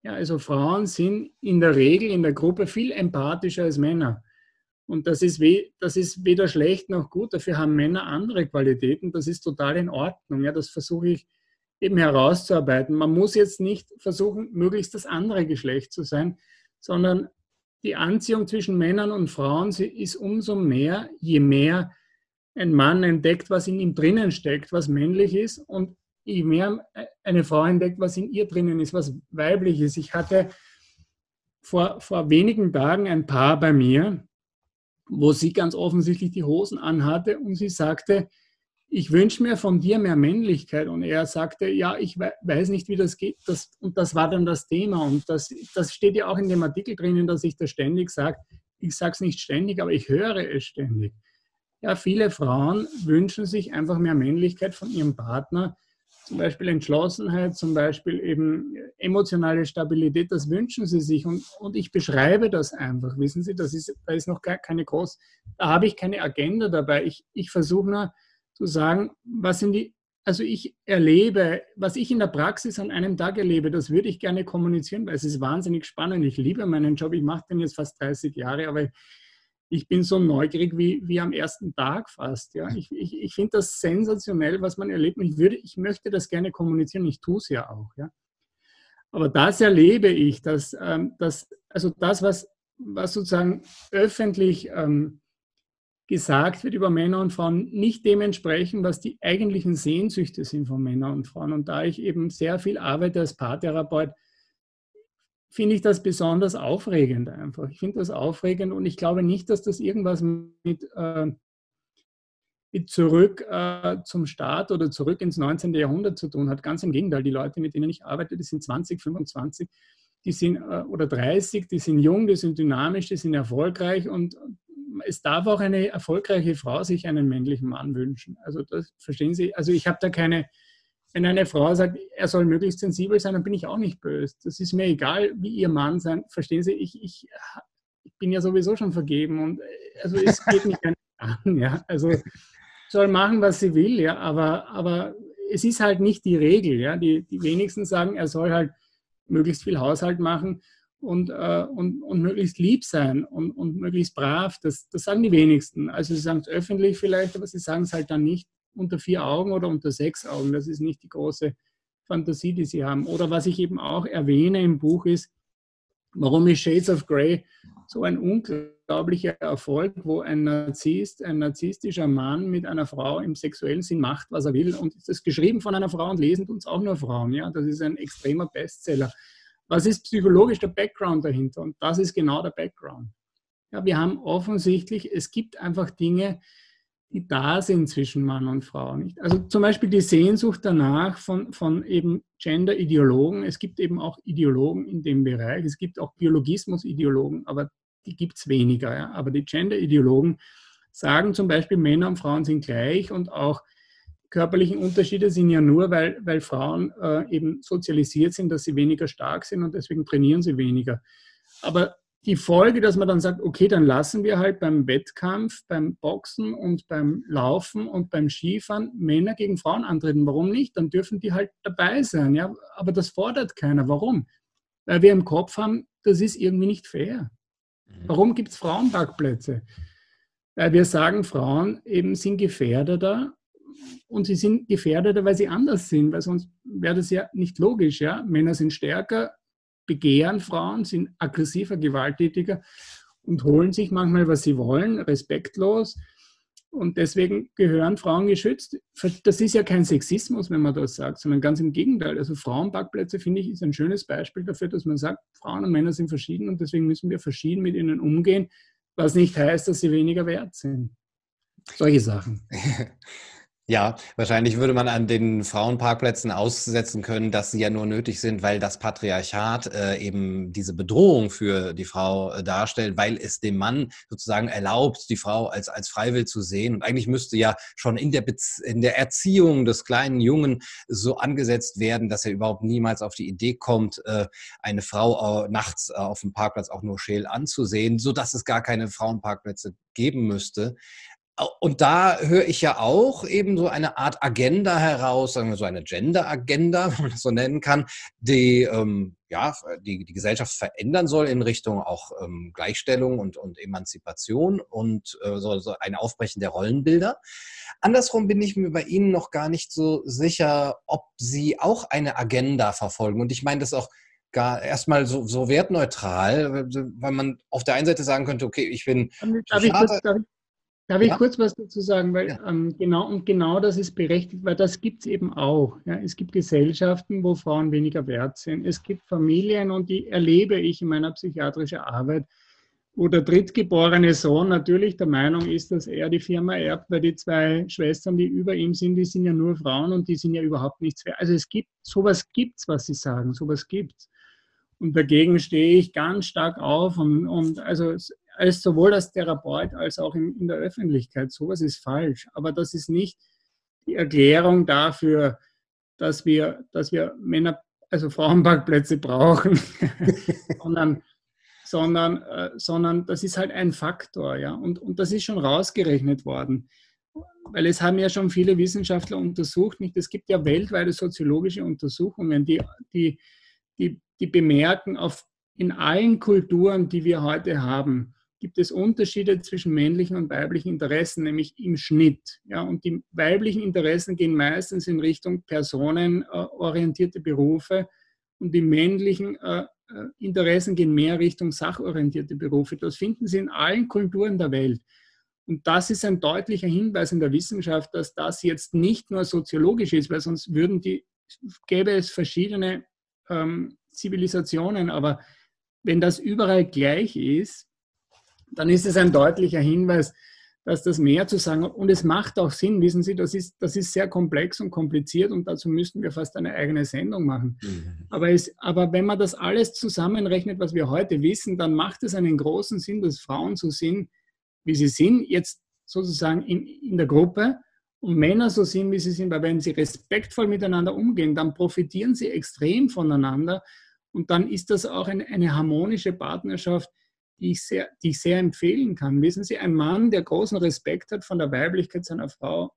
B: Ja, also Frauen sind in der Regel in der Gruppe viel empathischer als Männer. Und das ist, das ist weder schlecht noch gut. Dafür haben Männer andere Qualitäten. Das ist total in Ordnung. Ja, das versuche ich eben herauszuarbeiten. Man muss jetzt nicht versuchen, möglichst das andere Geschlecht zu sein, sondern die Anziehung zwischen Männern und Frauen ist umso mehr, je mehr ein Mann entdeckt, was in ihm drinnen steckt, was männlich ist, und je mehr eine Frau entdeckt, was in ihr drinnen ist, was weiblich ist. Ich hatte vor, vor wenigen Tagen ein Paar bei mir, wo sie ganz offensichtlich die Hosen anhatte und sie sagte, ich wünsche mir von dir mehr Männlichkeit. Und er sagte, ja, ich weiß nicht, wie das geht. Das, und das war dann das Thema. Und das, das steht ja auch in dem Artikel drinnen, dass ich das ständig sage. Ich sage es nicht ständig, aber ich höre es ständig. Ja, viele Frauen wünschen sich einfach mehr Männlichkeit von ihrem Partner. Zum Beispiel Entschlossenheit, zum Beispiel eben emotionale Stabilität, das wünschen sie sich. Und, und ich beschreibe das einfach. Wissen Sie, das ist, da ist noch gar keine groß, da habe ich keine Agenda dabei. Ich, ich versuche nur, zu sagen, was sind die, also ich erlebe, was ich in der Praxis an einem Tag erlebe, das würde ich gerne kommunizieren, weil es ist wahnsinnig spannend. Ich liebe meinen Job, ich mache den jetzt fast 30 Jahre, aber ich bin so neugierig wie, wie am ersten Tag fast. Ja. Ich, ich, ich finde das sensationell, was man erlebt. Ich, würde, ich möchte das gerne kommunizieren, ich tue es ja auch. Ja. Aber das erlebe ich, dass, ähm, dass also das, was, was sozusagen öffentlich ähm, gesagt wird über Männer und Frauen, nicht dementsprechend, was die eigentlichen Sehnsüchte sind von Männern und Frauen. Und da ich eben sehr viel arbeite als Paartherapeut, finde ich das besonders aufregend einfach. Ich finde das aufregend und ich glaube nicht, dass das irgendwas mit, äh, mit zurück äh, zum Start oder zurück ins 19. Jahrhundert zu tun hat. Ganz im Gegenteil, die Leute, mit denen ich arbeite, die sind 20, 25 die sind, äh, oder 30, die sind jung, die sind dynamisch, die sind erfolgreich und es darf auch eine erfolgreiche Frau sich einen männlichen Mann wünschen. Also das verstehen Sie. Also ich habe da keine, wenn eine Frau sagt, er soll möglichst sensibel sein, dann bin ich auch nicht böse. Das ist mir egal, wie ihr Mann sein. Verstehen Sie, ich, ich, ich bin ja sowieso schon vergeben und also es geht mich [laughs] gar nicht an. Ja? Also soll machen, was sie will, ja, aber, aber es ist halt nicht die Regel. Ja? Die, die wenigsten sagen, er soll halt möglichst viel Haushalt machen und, äh, und, und möglichst lieb sein und, und möglichst brav. Das, das sagen die wenigsten. Also sie sagen es öffentlich vielleicht, aber sie sagen es halt dann nicht unter vier Augen oder unter sechs Augen. Das ist nicht die große Fantasie, die sie haben. Oder was ich eben auch erwähne im Buch ist, warum ist Shades of Grey so ein unglaublicher Erfolg, wo ein Narzisst, ein narzisstischer Mann mit einer Frau im sexuellen Sinn macht, was er will. Und es ist geschrieben von einer Frau und lesen uns auch nur Frauen. Ja, das ist ein extremer Bestseller. Was ist psychologisch der Background dahinter? Und das ist genau der Background. Ja, wir haben offensichtlich, es gibt einfach Dinge, die da sind zwischen Mann und Frau. Nicht? Also zum Beispiel die Sehnsucht danach von, von eben Gender-Ideologen. Es gibt eben auch Ideologen in dem Bereich. Es gibt auch Biologismus-Ideologen, aber die gibt es weniger. Ja? Aber die Gender-Ideologen sagen zum Beispiel, Männer und Frauen sind gleich und auch körperlichen Unterschiede sind ja nur, weil, weil Frauen äh, eben sozialisiert sind, dass sie weniger stark sind und deswegen trainieren sie weniger. Aber die Folge, dass man dann sagt, okay, dann lassen wir halt beim Wettkampf, beim Boxen und beim Laufen und beim Skifahren Männer gegen Frauen antreten. Warum nicht? Dann dürfen die halt dabei sein. Ja? Aber das fordert keiner. Warum? Weil wir im Kopf haben, das ist irgendwie nicht fair. Mhm. Warum gibt es Frauenparkplätze? Weil wir sagen, Frauen eben sind gefährdeter und sie sind gefährdeter, weil sie anders sind, weil sonst wäre das ja nicht logisch. Ja? Männer sind stärker, begehren Frauen, sind aggressiver, gewalttätiger und holen sich manchmal, was sie wollen, respektlos. Und deswegen gehören Frauen geschützt. Das ist ja kein Sexismus, wenn man das sagt, sondern ganz im Gegenteil. Also Frauenparkplätze, finde ich, ist ein schönes Beispiel dafür, dass man sagt, Frauen und Männer sind verschieden und deswegen müssen wir verschieden mit ihnen umgehen, was nicht heißt, dass sie weniger wert sind. Solche Sachen. [laughs]
A: Ja, wahrscheinlich würde man an den Frauenparkplätzen aussetzen können, dass sie ja nur nötig sind, weil das Patriarchat äh, eben diese Bedrohung für die Frau äh, darstellt, weil es dem Mann sozusagen erlaubt, die Frau als, als Freiwill zu sehen. Und eigentlich müsste ja schon in der, Bez in der Erziehung des kleinen Jungen so angesetzt werden, dass er überhaupt niemals auf die Idee kommt, äh, eine Frau äh, nachts äh, auf dem Parkplatz auch nur scheel anzusehen, so dass es gar keine Frauenparkplätze geben müsste. Und da höre ich ja auch eben so eine Art Agenda heraus, sagen wir so eine Gender-Agenda, [laughs] wenn man das so nennen kann, die ähm, ja die, die Gesellschaft verändern soll in Richtung auch ähm, Gleichstellung und, und Emanzipation und äh, so, so ein Aufbrechen der Rollenbilder. Andersrum bin ich mir bei Ihnen noch gar nicht so sicher, ob Sie auch eine Agenda verfolgen. Und ich meine das auch gar erstmal so, so wertneutral, weil man auf der einen Seite sagen könnte, okay, ich bin.
B: Darf ich, kurz, darf, Darf ich ja? kurz was dazu sagen? Weil ja. ähm, genau und genau das ist berechtigt, weil das gibt es eben auch. Ja? Es gibt Gesellschaften, wo Frauen weniger wert sind. Es gibt Familien und die erlebe ich in meiner psychiatrischen Arbeit, wo der drittgeborene Sohn natürlich der Meinung ist, dass er die Firma erbt, weil die zwei Schwestern, die über ihm sind, die sind ja nur Frauen und die sind ja überhaupt nichts wert. Also es gibt, sowas gibt's, was Sie sagen, sowas gibt's. Und dagegen stehe ich ganz stark auf und, und also als sowohl als Therapeut als auch in, in der Öffentlichkeit. Sowas ist falsch. Aber das ist nicht die Erklärung dafür, dass wir, dass wir Männer, also Frauenparkplätze brauchen, [laughs] sondern, sondern, äh, sondern das ist halt ein Faktor. Ja? Und, und das ist schon rausgerechnet worden. Weil es haben ja schon viele Wissenschaftler untersucht, nicht? Es gibt ja weltweite soziologische Untersuchungen, die, die, die, die bemerken, auf, in allen Kulturen, die wir heute haben, gibt es Unterschiede zwischen männlichen und weiblichen Interessen, nämlich im Schnitt. Ja, und die weiblichen Interessen gehen meistens in Richtung personenorientierte Berufe und die männlichen äh, äh, Interessen gehen mehr Richtung sachorientierte Berufe. Das finden Sie in allen Kulturen der Welt. Und das ist ein deutlicher Hinweis in der Wissenschaft, dass das jetzt nicht nur soziologisch ist, weil sonst würden die, gäbe es verschiedene ähm, Zivilisationen, aber wenn das überall gleich ist, dann ist es ein deutlicher Hinweis, dass das mehr zu sagen und es macht auch Sinn, wissen Sie, das ist, das ist sehr komplex und kompliziert und dazu müssten wir fast eine eigene Sendung machen. Mhm. Aber, es, aber wenn man das alles zusammenrechnet, was wir heute wissen, dann macht es einen großen Sinn, dass Frauen so sind, wie sie sind, jetzt sozusagen in, in der Gruppe und Männer so sind, wie sie sind, weil wenn sie respektvoll miteinander umgehen, dann profitieren sie extrem voneinander und dann ist das auch eine, eine harmonische Partnerschaft, die ich, sehr, die ich sehr empfehlen kann. Wissen Sie, ein Mann, der großen Respekt hat von der Weiblichkeit seiner Frau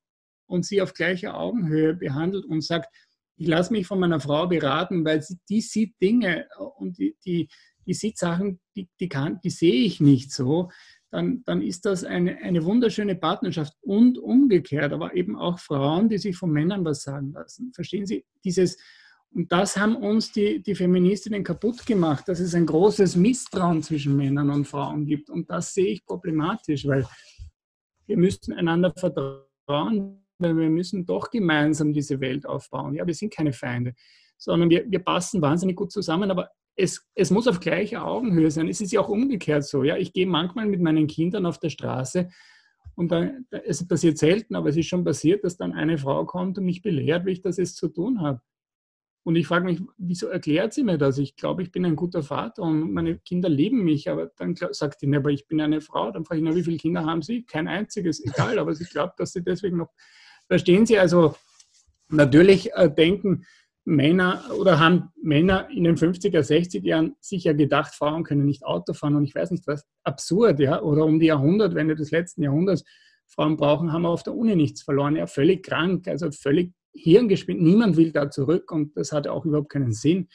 B: und sie auf gleicher Augenhöhe behandelt und sagt, ich lasse mich von meiner Frau beraten, weil sie, die sieht Dinge und die, die, die sieht Sachen, die, die, kann, die sehe ich nicht so, dann, dann ist das eine, eine wunderschöne Partnerschaft und umgekehrt, aber eben auch Frauen, die sich von Männern was sagen lassen. Verstehen Sie, dieses und das haben uns die, die Feministinnen kaputt gemacht, dass es ein großes Misstrauen zwischen Männern und Frauen gibt. Und das sehe ich problematisch, weil wir müssen einander vertrauen, weil wir müssen doch gemeinsam diese Welt aufbauen. Ja, wir sind keine Feinde, sondern wir, wir passen wahnsinnig gut zusammen, aber es, es muss auf gleicher Augenhöhe sein. Es ist ja auch umgekehrt so. Ja, ich gehe manchmal mit meinen Kindern auf der Straße und dann, es passiert selten, aber es ist schon passiert, dass dann eine Frau kommt und mich belehrt, wie ich das jetzt zu tun habe. Und ich frage mich, wieso erklärt sie mir das? Ich glaube, ich bin ein guter Vater und meine Kinder lieben mich. Aber dann sagt sie, aber ich bin eine Frau. Dann frage ich, na, wie viele Kinder haben Sie? Kein einziges, egal. Aber sie glaubt, dass sie deswegen noch. Verstehen Sie also, natürlich äh, denken Männer oder haben Männer in den 50er, 60er Jahren sicher gedacht, Frauen können nicht Auto fahren und ich weiß nicht was. Absurd, ja. Oder um die Jahrhundertwende des letzten Jahrhunderts. Frauen brauchen, haben auf der Uni nichts verloren. Ja, völlig krank, also völlig Hirngespinst. Niemand will da zurück und das hat auch überhaupt keinen Sinn.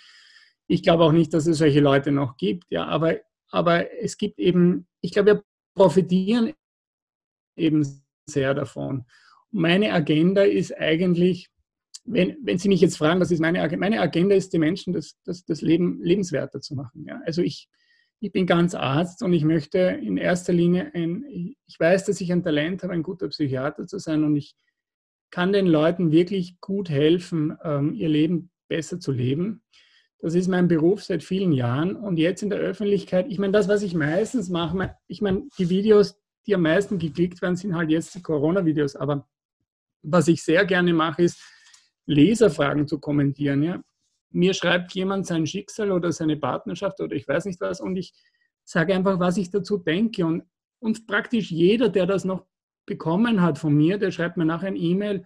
B: Ich glaube auch nicht, dass es solche Leute noch gibt. Ja, aber, aber es gibt eben, ich glaube, wir profitieren eben sehr davon. Meine Agenda ist eigentlich, wenn, wenn Sie mich jetzt fragen, was ist meine Agenda? Meine Agenda ist, die Menschen das, das, das Leben lebenswerter zu machen. Ja? Also ich, ich bin ganz Arzt und ich möchte in erster Linie ein, ich weiß, dass ich ein Talent habe, ein guter Psychiater zu sein und ich kann den Leuten wirklich gut helfen, ähm, ihr Leben besser zu leben. Das ist mein Beruf seit vielen Jahren und jetzt in der Öffentlichkeit, ich meine, das, was ich meistens mache, ich meine, die Videos, die am meisten geklickt werden, sind halt jetzt die Corona-Videos, aber was ich sehr gerne mache, ist, Leserfragen zu kommentieren. Ja? Mir schreibt jemand sein Schicksal oder seine Partnerschaft oder ich weiß nicht was und ich sage einfach, was ich dazu denke und, und praktisch jeder, der das noch bekommen hat von mir, der schreibt mir nachher ein E-Mail,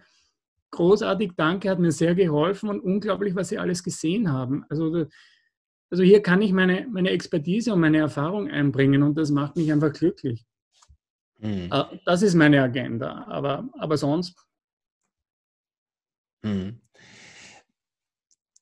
B: großartig, danke, hat mir sehr geholfen und unglaublich, was Sie alles gesehen haben. Also, also hier kann ich meine, meine Expertise und meine Erfahrung einbringen und das macht mich einfach glücklich. Mhm. Das ist meine Agenda, aber, aber sonst.
A: Mhm.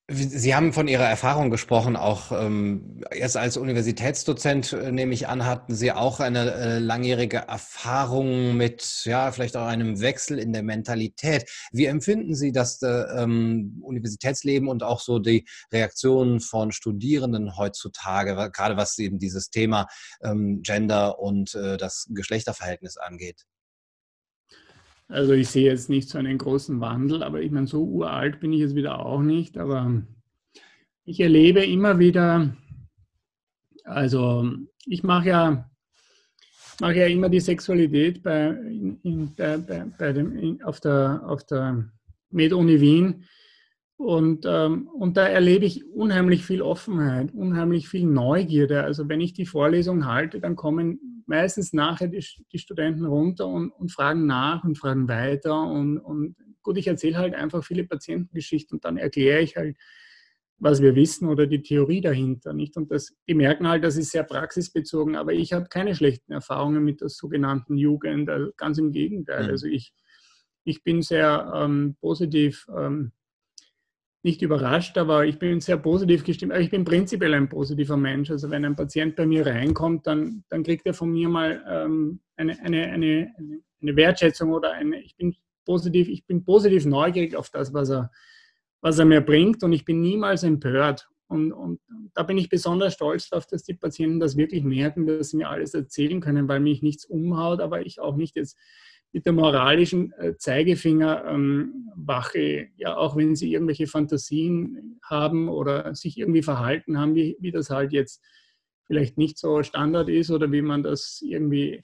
A: Sie haben von Ihrer Erfahrung gesprochen, auch ähm, erst als Universitätsdozent, äh, nehme ich an, hatten Sie auch eine äh, langjährige Erfahrung mit, ja, vielleicht auch einem Wechsel in der Mentalität. Wie empfinden Sie das äh, ähm, Universitätsleben und auch so die Reaktionen von Studierenden heutzutage, gerade was eben dieses Thema ähm, Gender und äh, das Geschlechterverhältnis angeht?
B: Also ich sehe jetzt nicht so einen großen Wandel, aber ich meine, so uralt bin ich jetzt wieder auch nicht, aber ich erlebe immer wieder, also ich mache ja, mache ja immer die Sexualität bei, in, in, bei, bei dem, in, auf der, auf der Med-Uni Wien und, ähm, und da erlebe ich unheimlich viel Offenheit, unheimlich viel Neugierde. Also wenn ich die Vorlesung halte, dann kommen meistens nachher die, die Studenten runter und, und, fragen nach und fragen weiter. Und, und gut, ich erzähle halt einfach viele Patientengeschichten und dann erkläre ich halt, was wir wissen oder die Theorie dahinter. Nicht? Und das, die merken halt, das ist sehr praxisbezogen, aber ich habe keine schlechten Erfahrungen mit der sogenannten Jugend. Also ganz im Gegenteil. Mhm. Also ich, ich bin sehr ähm, positiv. Ähm, nicht überrascht, aber ich bin sehr positiv gestimmt. Ich bin prinzipiell ein positiver Mensch. Also wenn ein Patient bei mir reinkommt, dann, dann kriegt er von mir mal ähm, eine, eine, eine, eine Wertschätzung oder eine, ich bin positiv, ich bin positiv neugierig auf das, was er, was er mir bringt und ich bin niemals empört. Und, und da bin ich besonders stolz darauf, dass die Patienten das wirklich merken, dass sie mir alles erzählen können, weil mich nichts umhaut, aber ich auch nicht jetzt mit dem moralischen äh, Zeigefinger ähm, wache, ja, auch wenn sie irgendwelche Fantasien haben oder sich irgendwie verhalten haben, wie, wie das halt jetzt vielleicht nicht so Standard ist oder wie man das irgendwie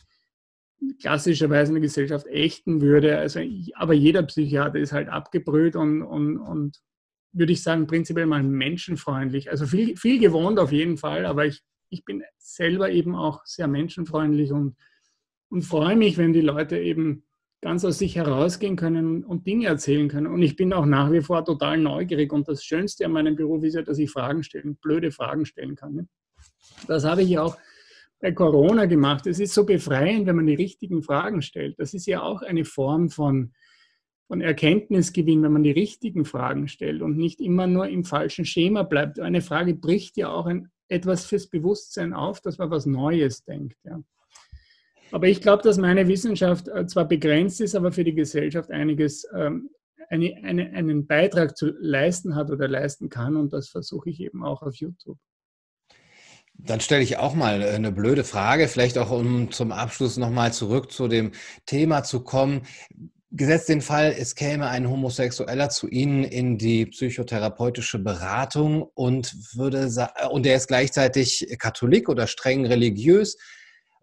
B: klassischerweise in der Gesellschaft ächten würde. Also, aber jeder Psychiater ist halt abgebrüht und, und, und würde ich sagen, prinzipiell mal menschenfreundlich. Also viel, viel gewohnt auf jeden Fall, aber ich, ich bin selber eben auch sehr menschenfreundlich und, und freue mich, wenn die Leute eben ganz aus sich herausgehen können und Dinge erzählen können. Und ich bin auch nach wie vor total neugierig. Und das Schönste an meinem Beruf ist ja, dass ich Fragen stellen, blöde Fragen stellen kann. Ne? Das habe ich ja auch bei Corona gemacht. Es ist so befreiend, wenn man die richtigen Fragen stellt. Das ist ja auch eine Form von, von Erkenntnisgewinn, wenn man die richtigen Fragen stellt und nicht immer nur im falschen Schema bleibt. Eine Frage bricht ja auch ein, etwas fürs Bewusstsein auf, dass man was Neues denkt. Ja. Aber ich glaube, dass meine Wissenschaft äh, zwar begrenzt ist, aber für die Gesellschaft einiges, ähm, eine, eine, einen Beitrag zu leisten hat oder leisten kann. Und das versuche ich eben auch auf YouTube.
A: Dann stelle ich auch mal eine blöde Frage, vielleicht auch um zum Abschluss nochmal zurück zu dem Thema zu kommen. Gesetzt den Fall, es käme ein Homosexueller zu Ihnen in die psychotherapeutische Beratung und würde und der ist gleichzeitig Katholik oder streng religiös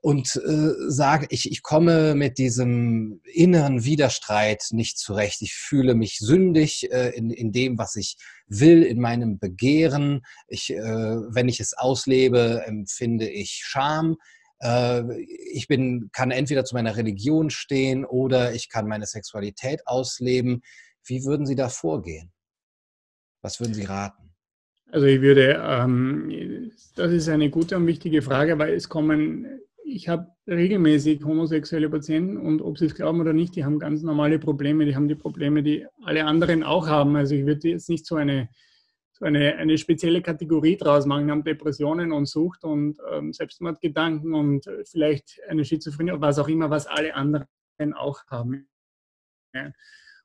A: und äh, sage, ich, ich komme mit diesem inneren Widerstreit nicht zurecht. Ich fühle mich sündig äh, in, in dem, was ich will, in meinem Begehren. Ich, äh, wenn ich es auslebe, empfinde ich Scham. Äh, ich bin, kann entweder zu meiner Religion stehen oder ich kann meine Sexualität ausleben. Wie würden Sie da vorgehen? Was würden Sie raten?
B: Also ich würde, ähm, das ist eine gute und wichtige Frage, weil es kommen ich habe regelmäßig homosexuelle Patienten und ob sie es glauben oder nicht, die haben ganz normale Probleme. Die haben die Probleme, die alle anderen auch haben. Also ich würde jetzt nicht so eine, so eine, eine spezielle Kategorie draus machen. Die haben Depressionen und Sucht und ähm, Selbstmordgedanken und vielleicht eine Schizophrenie oder was auch immer, was alle anderen auch haben. Ja.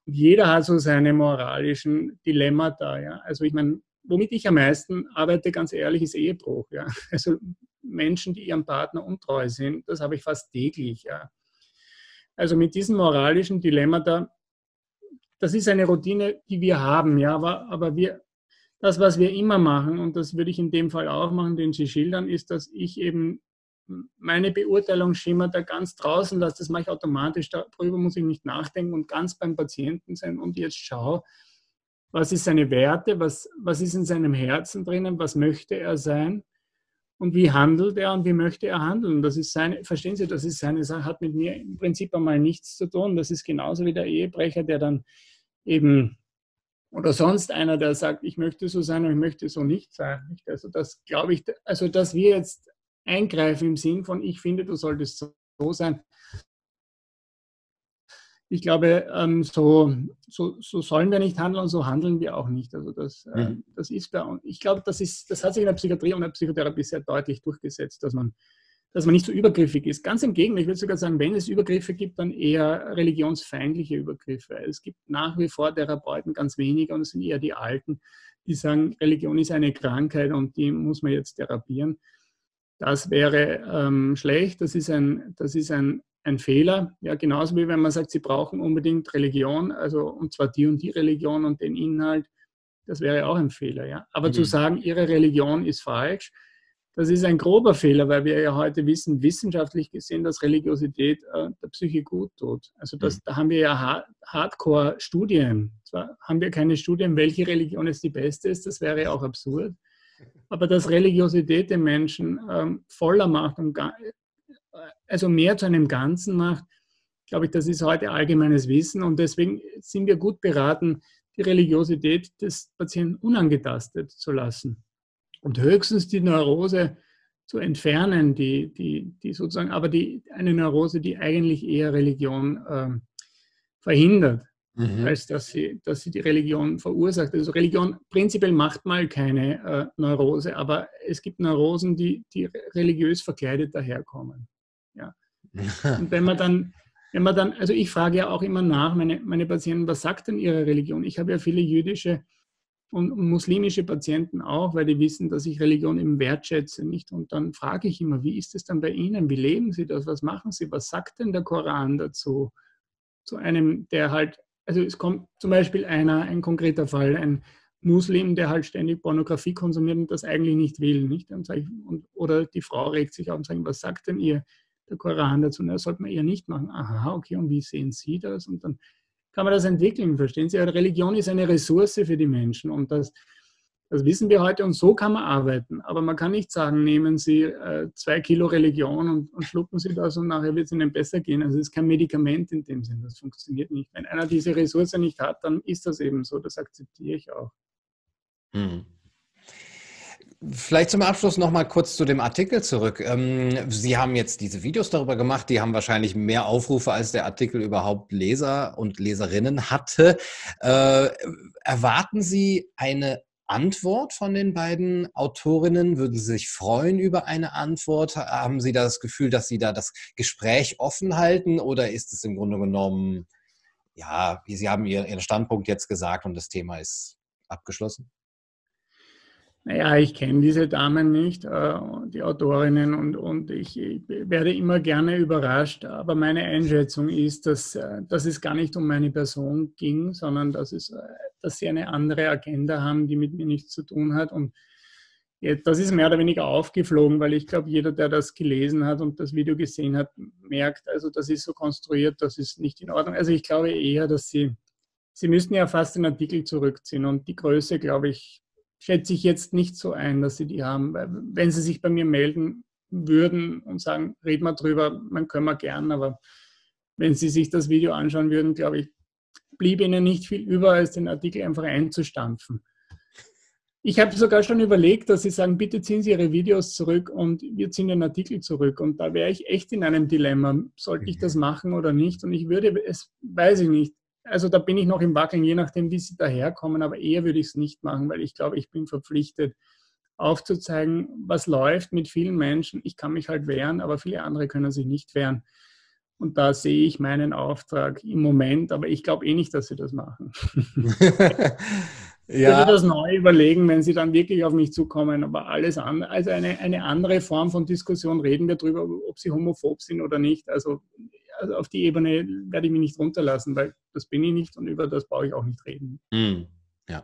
B: Und jeder hat so seine moralischen Dilemmata. Ja. Also ich meine, womit ich am meisten arbeite, ganz ehrlich, ist Ehebruch. Ja. Also Menschen, die ihrem Partner untreu sind. Das habe ich fast täglich. Ja. Also mit diesem moralischen Dilemma da, das ist eine Routine, die wir haben, ja, aber, aber wir, das, was wir immer machen, und das würde ich in dem Fall auch machen, den Sie schildern, ist, dass ich eben meine Beurteilungsschema ganz draußen lasse. Das mache ich automatisch, darüber muss ich nicht nachdenken und ganz beim Patienten sein und jetzt schaue, was ist seine Werte, was, was ist in seinem Herzen drinnen, was möchte er sein und wie handelt er und wie möchte er handeln. Das ist seine, verstehen Sie, das ist seine Sache, hat mit mir im Prinzip einmal nichts zu tun. Das ist genauso wie der Ehebrecher, der dann eben oder sonst einer, der sagt, ich möchte so sein und ich möchte so nicht sein. Also das glaube ich, also dass wir jetzt eingreifen im Sinn von, ich finde, du solltest so sein, ich glaube, ähm, so, so, so, sollen wir nicht handeln und so handeln wir auch nicht. Also das, äh, mhm. das ist bei uns. Ich glaube, das, ist, das hat sich in der Psychiatrie und der Psychotherapie sehr deutlich durchgesetzt, dass man, dass man nicht so übergriffig ist. Ganz im Gegenteil, ich würde sogar sagen, wenn es Übergriffe gibt, dann eher religionsfeindliche Übergriffe. Es gibt nach wie vor Therapeuten ganz wenige und es sind eher die Alten, die sagen, Religion ist eine Krankheit und die muss man jetzt therapieren. Das wäre ähm, schlecht. Das ist ein, das ist ein ein Fehler. Ja, genauso wie wenn man sagt, Sie brauchen unbedingt Religion, also und zwar die und die Religion und den Inhalt, das wäre auch ein Fehler. Ja. Aber mhm. zu sagen, Ihre Religion ist falsch, das ist ein grober Fehler, weil wir ja heute wissen, wissenschaftlich gesehen, dass Religiosität äh, der Psyche gut tut. Also das, mhm. da haben wir ja Hardcore-Studien. Zwar haben wir keine Studien, welche Religion jetzt die beste ist, das wäre auch absurd. Aber dass Religiosität den Menschen ähm, voller macht und also mehr zu einem Ganzen macht, glaube ich, das ist heute allgemeines Wissen. Und deswegen sind wir gut beraten, die Religiosität des Patienten unangetastet zu lassen und höchstens die Neurose zu entfernen, die, die, die sozusagen, aber die, eine Neurose, die eigentlich eher Religion äh, verhindert, mhm. als dass sie, dass sie die Religion verursacht. Also Religion prinzipiell macht mal keine äh, Neurose, aber es gibt Neurosen, die, die religiös verkleidet daherkommen. Ja. Und wenn man dann, wenn man dann, also ich frage ja auch immer nach, meine, meine Patienten, was sagt denn ihre Religion? Ich habe ja viele jüdische und muslimische Patienten auch, weil die wissen, dass ich Religion eben wertschätze, nicht? Und dann frage ich immer, wie ist es dann bei Ihnen? Wie leben Sie das? Was machen Sie? Was sagt denn der Koran dazu? Zu einem, der halt, also es kommt zum Beispiel einer, ein konkreter Fall, ein Muslim, der halt ständig Pornografie konsumiert und das eigentlich nicht will, nicht? Und, und oder die Frau regt sich auf und sagt, was sagt denn ihr der Koran dazu, das sollte man eher nicht machen. Aha, okay, und wie sehen Sie das? Und dann kann man das entwickeln, verstehen Sie? Religion ist eine Ressource für die Menschen und das, das wissen wir heute und so kann man arbeiten. Aber man kann nicht sagen, nehmen Sie äh, zwei Kilo Religion und, und, schlucken Sie das und nachher wird es Ihnen besser gehen. Also es ist kein Medikament in dem Sinn, das funktioniert nicht. Wenn einer diese Ressource nicht hat, dann ist das eben so, das akzeptiere ich auch. Hm.
A: Vielleicht zum Abschluss noch mal kurz zu dem Artikel zurück. Ähm, Sie haben jetzt diese Videos darüber gemacht, die haben wahrscheinlich mehr Aufrufe, als der Artikel überhaupt Leser und Leserinnen hatte. Äh, erwarten Sie eine Antwort von den beiden Autorinnen? Würden Sie sich freuen über eine Antwort? Haben Sie das Gefühl, dass Sie da das Gespräch offen halten oder ist es im Grunde genommen, ja, Sie haben Ihren Standpunkt jetzt gesagt und das Thema ist abgeschlossen?
B: Naja, ich kenne diese Damen nicht, äh, die Autorinnen, und, und ich, werde immer gerne überrascht. Aber meine Einschätzung ist, dass, äh, dass es gar nicht um meine Person ging, sondern dass, es, äh, dass sie eine andere Agenda haben, die mit mir nichts zu tun hat. Und das ist mehr oder weniger aufgeflogen, weil ich glaube, jeder, der das gelesen hat und das Video gesehen hat, merkt, also das ist so konstruiert, das ist nicht in Ordnung. Also ich glaube eher, dass sie, sie müssten ja fast den Artikel zurückziehen und die Größe, glaube ich, schätze ich jetzt nicht so ein, dass sie die haben. Wenn sie sich bei mir melden würden und sagen, red mal drüber, man können wir gern, aber wenn sie sich das Video anschauen würden, glaube ich, blieb ihnen nicht viel über, als den Artikel einfach einzustampfen. Ich habe sogar schon überlegt, dass sie sagen, bitte ziehen Sie Ihre Videos zurück und wir ziehen den Artikel zurück. Und da wäre ich echt in einem Dilemma. Sollte ich das machen oder nicht? Und ich würde es, weiß ich nicht, also da bin ich noch im Wackeln, je nachdem, wie sie daherkommen, aber eher würde ich es nicht machen, weil ich glaube, ich bin verpflichtet, aufzuzeigen, was läuft mit vielen Menschen. Ich kann mich halt wehren, aber viele andere können sich nicht wehren. Und da sehe ich meinen Auftrag im Moment, aber ich glaube eh nicht, dass sie das machen. [laughs] Ich würde das neu überlegen, wenn sie dann wirklich auf mich zukommen. Aber alles andere, also eine, eine andere Form von Diskussion reden wir darüber, ob sie homophob sind oder nicht. Also also auf die Ebene werde ich mich nicht runterlassen, weil das bin ich nicht und über das brauche ich auch nicht reden.
A: Mm, ja.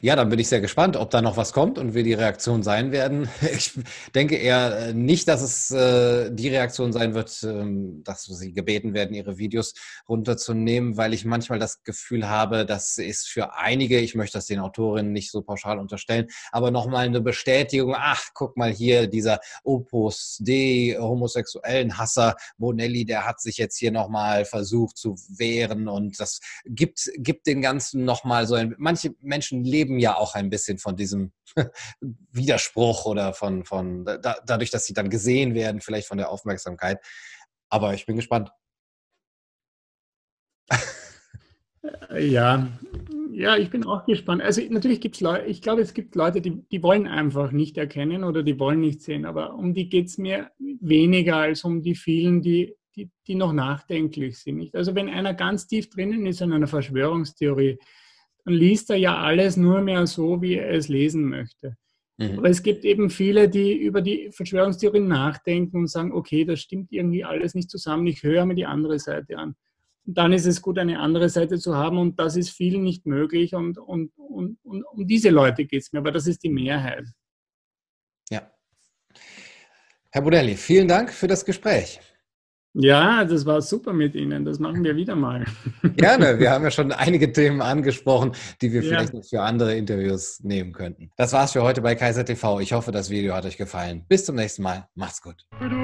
A: Ja, dann bin ich sehr gespannt, ob da noch was kommt und wie die Reaktion sein werden. [laughs] Ich denke eher äh, nicht, dass es äh, die Reaktion sein wird, ähm, dass sie gebeten werden, ihre Videos runterzunehmen, weil ich manchmal das Gefühl habe, das ist für einige, ich möchte das den Autorinnen nicht so pauschal unterstellen, aber nochmal eine Bestätigung, ach, guck mal hier, dieser Opus D, homosexuellen Hasser, Bonelli, der hat sich jetzt hier nochmal versucht zu wehren und das gibt, gibt den Ganzen nochmal so ein, manche Menschen leben ja auch ein bisschen von diesem [laughs] Widerspruch oder von, von da, dadurch, dass sie dann gesehen werden, vielleicht von der Aufmerksamkeit. Aber ich bin gespannt.
B: ja, ja, ich bin auch gespannt. Also natürlich gibt es Leute, ich glaube, es gibt Leute, die, die wollen einfach nicht erkennen oder die wollen nicht sehen, aber um die geht es mir weniger als um die vielen, die, die, die noch nachdenklich sind. Also wenn einer ganz tief drinnen ist in einer Verschwörungstheorie, dann liest er ja alles nur mehr so, wie er es lesen möchte. Mhm. Aber es gibt eben viele, die über die Verschwörungstheorien nachdenken und sagen, okay, das stimmt irgendwie alles nicht zusammen, ich höre mir die andere Seite an. Und dann ist es gut, eine andere Seite zu haben und das ist vielen nicht möglich und, und, und, und um diese Leute geht es mir, aber das ist die Mehrheit.
A: Ja. Herr Budelli, vielen Dank für das Gespräch.
B: Ja, das war super mit Ihnen. Das machen wir wieder mal. [laughs]
A: Gerne. Wir haben ja schon einige Themen angesprochen, die wir vielleicht noch für andere Interviews nehmen könnten. Das war's für heute bei Kaiser TV. Ich hoffe, das Video hat euch gefallen. Bis zum nächsten Mal. Macht's gut. Du, du, du